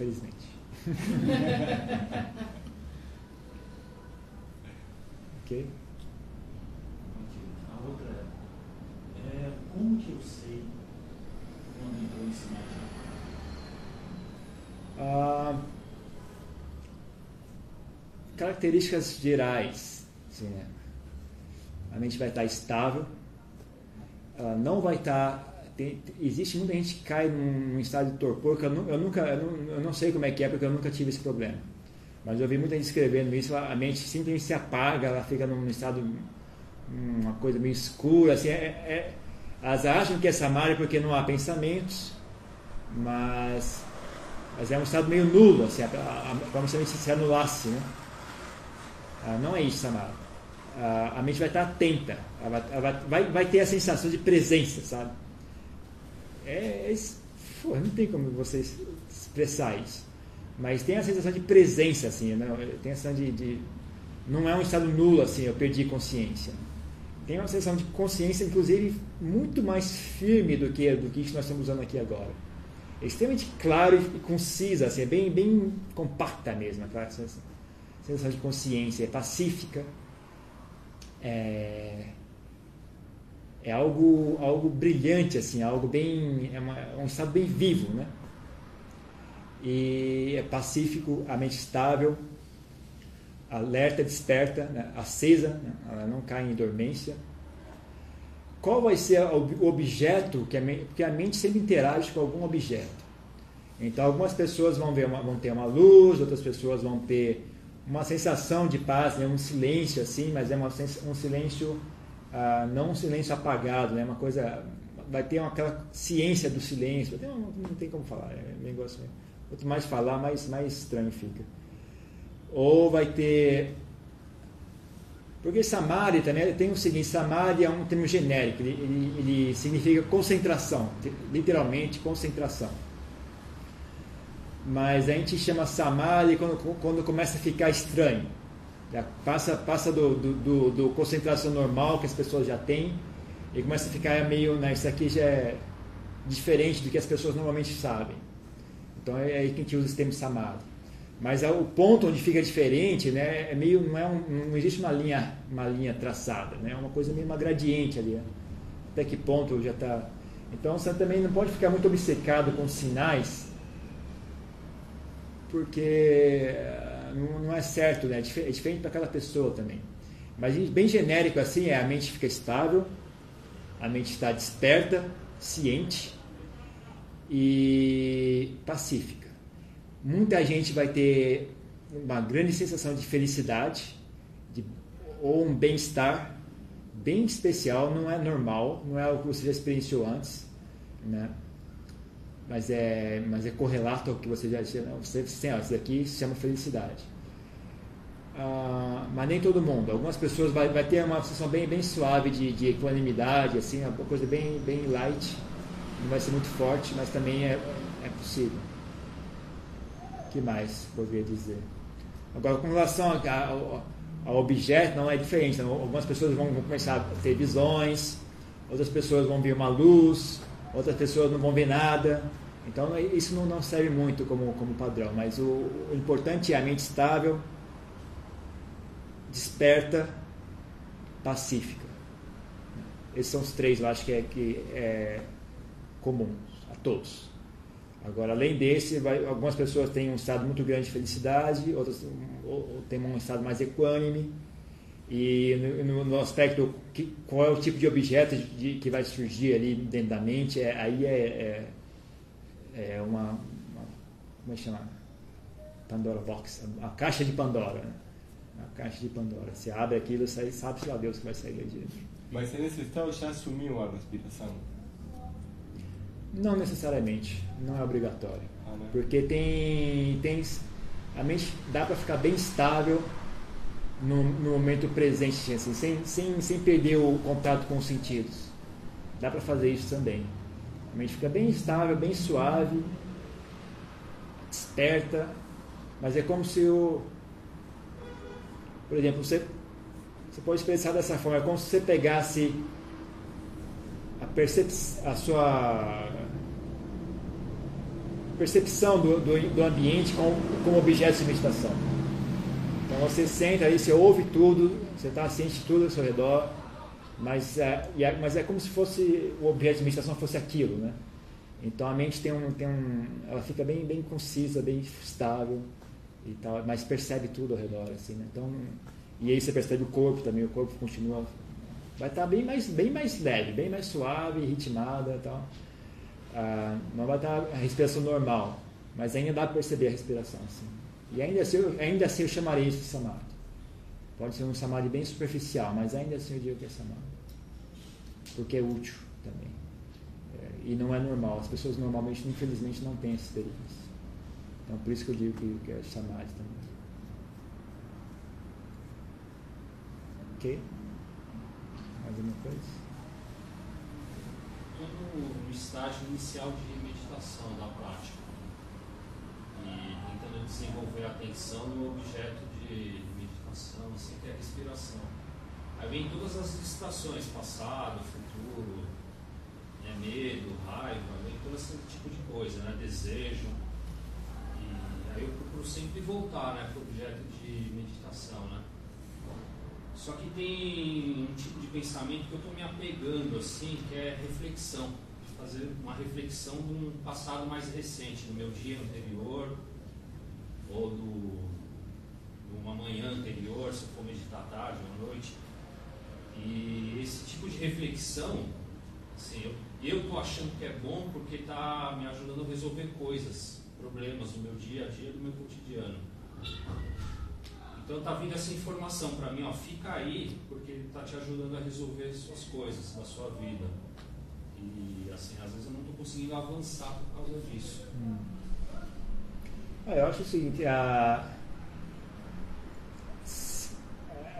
Felizmente. ok? A outra é, é como que eu sei quando entrou em samadhi? Ah, características gerais. Assim, né? A mente vai estar estável, ela não vai estar. Tem, existe muita gente que cai num, estado de torpor que eu, eu nunca. Eu não, eu não, sei como é que é porque eu nunca tive esse problema. Mas eu vi muita gente escrevendo isso, a mente simplesmente se apaga, ela fica num estado. uma coisa meio escura. Assim, é, é, elas acham que é samadhi porque não há pensamentos, mas mas é um estado meio nulo, assim, como se a mente se anulasse. Né? Ah, não é isso, Samara. Ah, a mente vai estar atenta, ela vai, ela vai, vai, ter a sensação de presença, sabe? É, é, pô, não tem como você expressar isso. Mas tem a sensação de presença, assim, né? tem a sensação de, de, Não é um estado nulo, assim, eu perdi consciência. Tem uma sensação de consciência, inclusive, muito mais firme do que, do que nós estamos usando aqui agora é extremamente claro e concisa, assim, é bem, bem compacta mesmo, aquela sensação de consciência, é pacífica, é, é algo, algo brilhante, assim, algo bem, é, uma, é um estado bem vivo, né? E é pacífico, a mente estável, alerta, desperta, né? acesa, né? ela não cai em dormência. Qual vai ser o objeto que a mente, porque a mente sempre interage com algum objeto. Então algumas pessoas vão ver uma, vão ter uma luz, outras pessoas vão ter uma sensação de paz, né? um silêncio assim, mas é uma, um silêncio não um silêncio apagado, né? Uma coisa vai ter uma, aquela ciência do silêncio, não, não tem como falar, é negócio. Quanto mais falar, mais mais estranho fica. Ou vai ter porque Samadhi também tem o seguinte: Samadhi é um termo genérico, ele, ele, ele significa concentração, literalmente concentração. Mas a gente chama Samadhi quando, quando começa a ficar estranho. Já passa passa do, do, do, do, concentração normal que as pessoas já têm e começa a ficar meio. Né, isso aqui já é diferente do que as pessoas normalmente sabem. Então é aí que a gente usa esse termo Samadhi. Mas é o ponto onde fica diferente, né, é meio não é um, não existe uma linha uma linha traçada, né, é uma coisa meio uma gradiente ali. Né? Até que ponto já está. Então você também não pode ficar muito obcecado com sinais, porque eh, não, é certo, né, é, é diferente para aquela pessoa também. Mas bem genérico assim é a mente fica estável, a mente está desperta, ciente e pacífica muita gente vai ter uma grande sensação de felicidade de, ou um bem-estar bem especial, não é normal, não é algo que você já experienciou antes, né? Mas é, mas é correlato ao que você já tinha. Você, você, isso daqui se chama felicidade. Ah, mas nem todo mundo. Algumas pessoas vai, vai ter uma sensação bem, bem suave de, de equanimidade, assim, uma coisa bem, bem light. Não vai ser muito forte, mas também é, é possível que mais poderia dizer? Agora, com relação ao, ao objeto, não é diferente. Então, algumas pessoas vão, vão, começar a ter visões, outras pessoas vão ver uma luz, outras pessoas não vão ver nada. Então, isso não, serve muito como, como padrão. Mas o, o importante é a mente estável, desperta, pacífica. Esses são os três, eu acho que é, que é comum a todos. Agora, além desse, vai, algumas pessoas têm um estado muito grande de felicidade, outras têm um estado mais equânime. E no, no aspecto que, qual é o tipo de objeto de, que vai surgir ali dentro da mente, é, aí é, é, é uma, uma, Como é que chama? Pandora Box, a caixa de Pandora. Né? A caixa de Pandora. Se abre aquilo, sai, sabe-se lá Deus que vai sair de dentro. Mas nesse estado já assumiu a respiração? Não necessariamente, não é obrigatório. Ah, né? Porque tem, tem. A mente dá para ficar bem estável no, no, momento presente, assim, sem, sem, sem perder o contato com os sentidos. Dá para fazer isso também. A mente fica bem estável, bem suave, desperta, mas é como se o. Por exemplo, você, você pode expressar dessa forma, é como se você pegasse a, percep a sua percepção do, do, do ambiente como, como objeto de meditação. Então você senta aí, você ouve tudo, você está ciente de tudo ao seu redor, mas é, é, mas é como se fosse o objeto de meditação fosse aquilo, né? Então a mente tem um, tem um, ela fica bem, bem concisa, bem estável e tal, mas percebe tudo ao redor, assim, né? Então e aí você percebe o corpo também, o corpo continua vai estar tá bem mais, bem mais leve, bem mais suave, ritmada e tal. Ah, não vai estar tá a respiração normal, mas ainda dá para perceber a respiração. Assim. E ainda assim, ainda assim eu chamaria isso de samadhi. Pode ser um samadhi bem superficial, mas ainda assim eu digo que é samadhi. Porque é útil também. É, e não é normal. As pessoas normalmente, infelizmente, não têm essa experiência. Então por isso que eu digo que, que é samadhi também. Ok? Mais alguma coisa? No estágio inicial de meditação da prática desenvolver a atenção no objeto de meditação, assim, que é a respiração. Aí vem todas as distrações, passado, futuro, né, medo, raiva, vem todo esse tipo de coisa, né, desejo. E aí eu procuro sempre voltar né, para o objeto de meditação. Né? Só que tem um tipo de pensamento que eu estou me apegando, assim, que é reflexão. Fazer uma reflexão de um passado mais recente, do meu dia anterior, ou do, de uma manhã anterior, se for meditar tarde ou à noite. E esse tipo de reflexão, assim, eu estou achando que é bom porque está me ajudando a resolver coisas, problemas do meu dia a dia, do meu cotidiano. Então tá vindo essa informação para mim, ó, fica aí, porque ele está te ajudando a resolver suas coisas da sua vida. E assim, às vezes eu não estou conseguindo avançar por causa disso. Hum. Ah, eu acho o seguinte, a...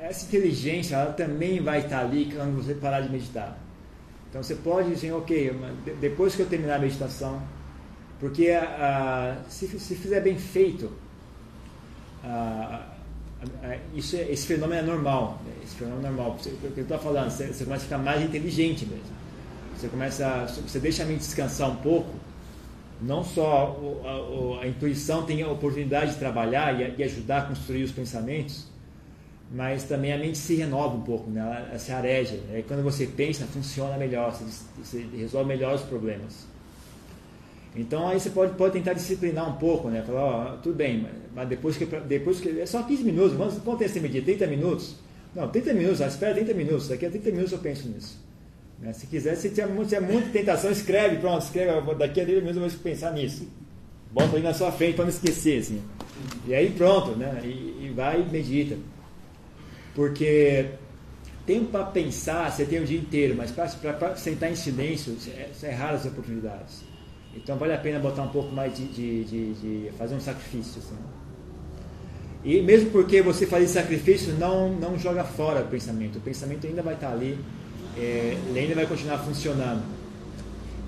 essa inteligência ela também vai estar ali quando você parar de meditar. Então você pode dizer, ok, depois que eu terminar a meditação, porque se, se fizer bem feito, isso é, esse fenômeno é normal. Né? Esse fenômeno é normal. O que eu estou falando, você, você, começa a ficar mais inteligente mesmo. Você começa, você deixa a mente descansar um pouco. Não só a, a, a intuição tem a oportunidade de trabalhar e, e, ajudar a construir os pensamentos, mas também a mente se renova um pouco, né? ela, ela se areja. Né? Quando você pensa, funciona melhor, você, você resolve melhor os problemas. Então aí você pode, pode tentar disciplinar um pouco, né? Falar, ó, tudo bem, mas depois que, depois que. É só 15 minutos, quanto tempo você medir? 30 minutos? Não, 30 minutos, espera 30 minutos, daqui a 30 minutos eu penso nisso. Né? Se quiser, se tiver, tiver muita tentação, escreve, pronto, escreve, daqui a 30 minutos eu vou pensar nisso. Bota aí na sua frente para não esquecer, assim. E aí pronto, né? E, e vai e medita. Porque tempo para pensar, você tem o dia inteiro, mas para sentar em silêncio, é, é raras as oportunidades. Então vale a pena botar um pouco mais de, de, de, de fazer um sacrifício. Assim. E mesmo porque você fazer sacrifício não, não joga fora o pensamento. O pensamento ainda vai estar ali, é, ainda vai continuar funcionando.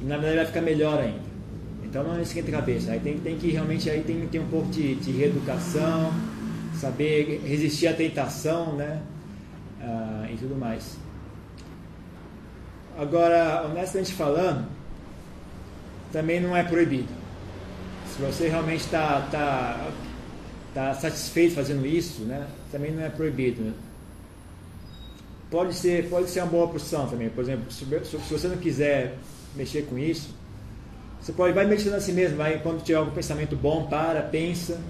E na verdade vai ficar melhor ainda. Então não esquenta a cabeça. Aí tem, tem que realmente aí tem, tem um pouco de, de reeducação, saber resistir à tentação, né? Ah, e tudo mais. Agora, honestamente falando, também não é proibido. Se você realmente está tá, tá satisfeito fazendo isso, né, também não é proibido. Pode ser, pode ser uma boa opção também. Por exemplo, se, se você não quiser mexer com isso, você pode vai meditando assim mesmo, vai quando tiver algum pensamento bom, para, pensa,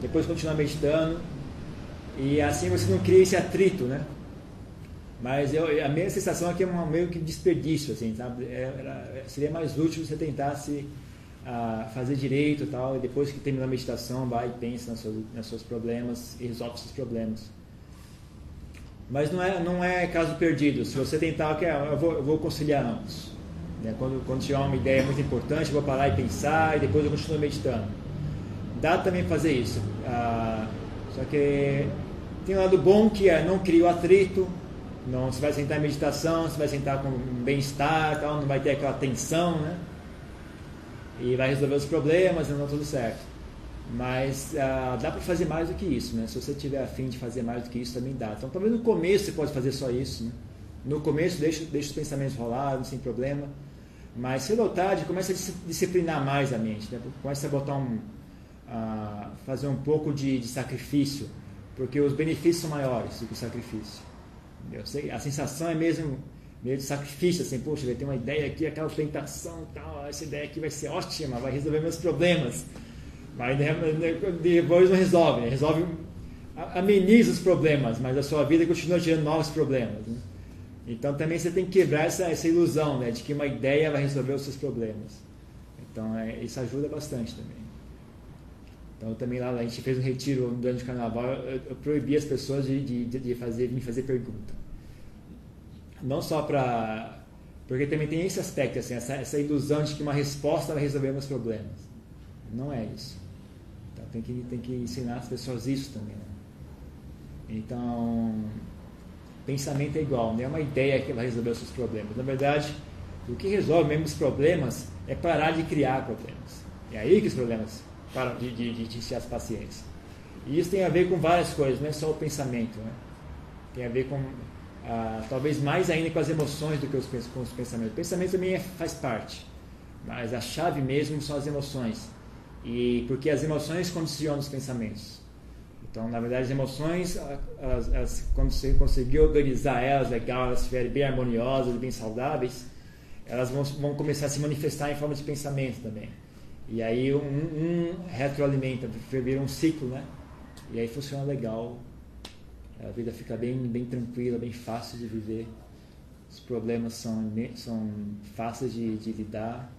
depois continua meditando. E assim você não cria esse atrito, né? Mas eu, a minha sensação é que é um meio que desperdício, assim? É, era, seria mais útil você tentasse fazer direito e tal, e depois que terminar a meditação, vai e pensa nos seus, nos seus problemas e resolve esses problemas. Mas não é, não é caso perdido. Se você tentar, okay, eu, vou, eu vou conciliar ambos. Né? Quando, quando tiver uma ideia muito importante, eu vou parar e pensar, e depois eu continuo meditando. Dá também fazer isso. Ah, só que tem um lado bom que é não cria o atrito, não, você vai sentar em meditação, você vai sentar com bem-estar, tal, não vai ter aquela tensão, né? E vai resolver os problemas não tudo certo. Mas ah, dá para fazer mais do que isso, né? Se você tiver afim de fazer mais do que isso, também dá. Então, talvez no começo você pode fazer só isso, né? No começo, deixa, deixa os pensamentos rolarem, sem problema. Mas cedo ou tarde começa a disciplinar mais a mente, né? começa a botar um, a fazer um pouco de, de, sacrifício, porque os benefícios são maiores do que o sacrifício. Sei, a sensação é mesmo meio de sacrifício, assim, poxa, vai ter uma ideia aqui, aquela tentação, tal, essa ideia aqui vai ser ótima, vai resolver meus problemas. Mas depois não resolve, né? resolve, ameniza os problemas, mas a sua vida continua gerando novos problemas. Né? Então também você tem que quebrar essa, essa ilusão né, de que uma ideia vai resolver os seus problemas. Então é, isso ajuda bastante também. Então também lá a gente fez um retiro durante o carnaval, eu, eu proibi as pessoas de, de, de fazer, me fazer pergunta. Não só para. Porque também tem esse aspecto, assim, essa, essa ilusão de que uma resposta vai resolver meus problemas. Não é isso. Tem que, tem que ensinar as pessoas isso também. Né? Então pensamento é igual, não é uma ideia que vai resolver os seus problemas. Na verdade, o que resolve mesmo os problemas é parar de criar problemas. É aí que os problemas param de, de, de iniciar as pacientes. E isso tem a ver com várias coisas, não é só o pensamento. Né? Tem a ver com, ah, talvez mais ainda com as emoções do que os, com os pensamentos. O pensamento também é, faz parte, mas a chave mesmo são as emoções. E porque as emoções condicionam os pensamentos. Então, na verdade, as emoções, quando você conseguir organizar elas legal, elas estiverem bem harmoniosas, bem saudáveis, elas vão, vão, começar a se manifestar em forma de pensamento também. E aí um, um retroalimenta, vira um ciclo, né? E aí funciona legal. A vida fica bem, bem tranquila, bem fácil de viver. Os problemas são, são fáceis de, de lidar?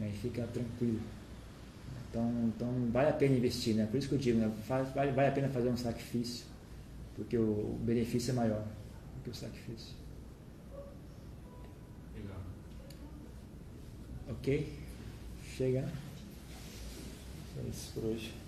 E fica tranquilo. Então, então vale a pena investir, né? Por isso que eu digo, né? vale, vale a pena fazer um sacrifício, porque o benefício é maior do que o sacrifício. Legal. Ok? Chega. É isso por hoje.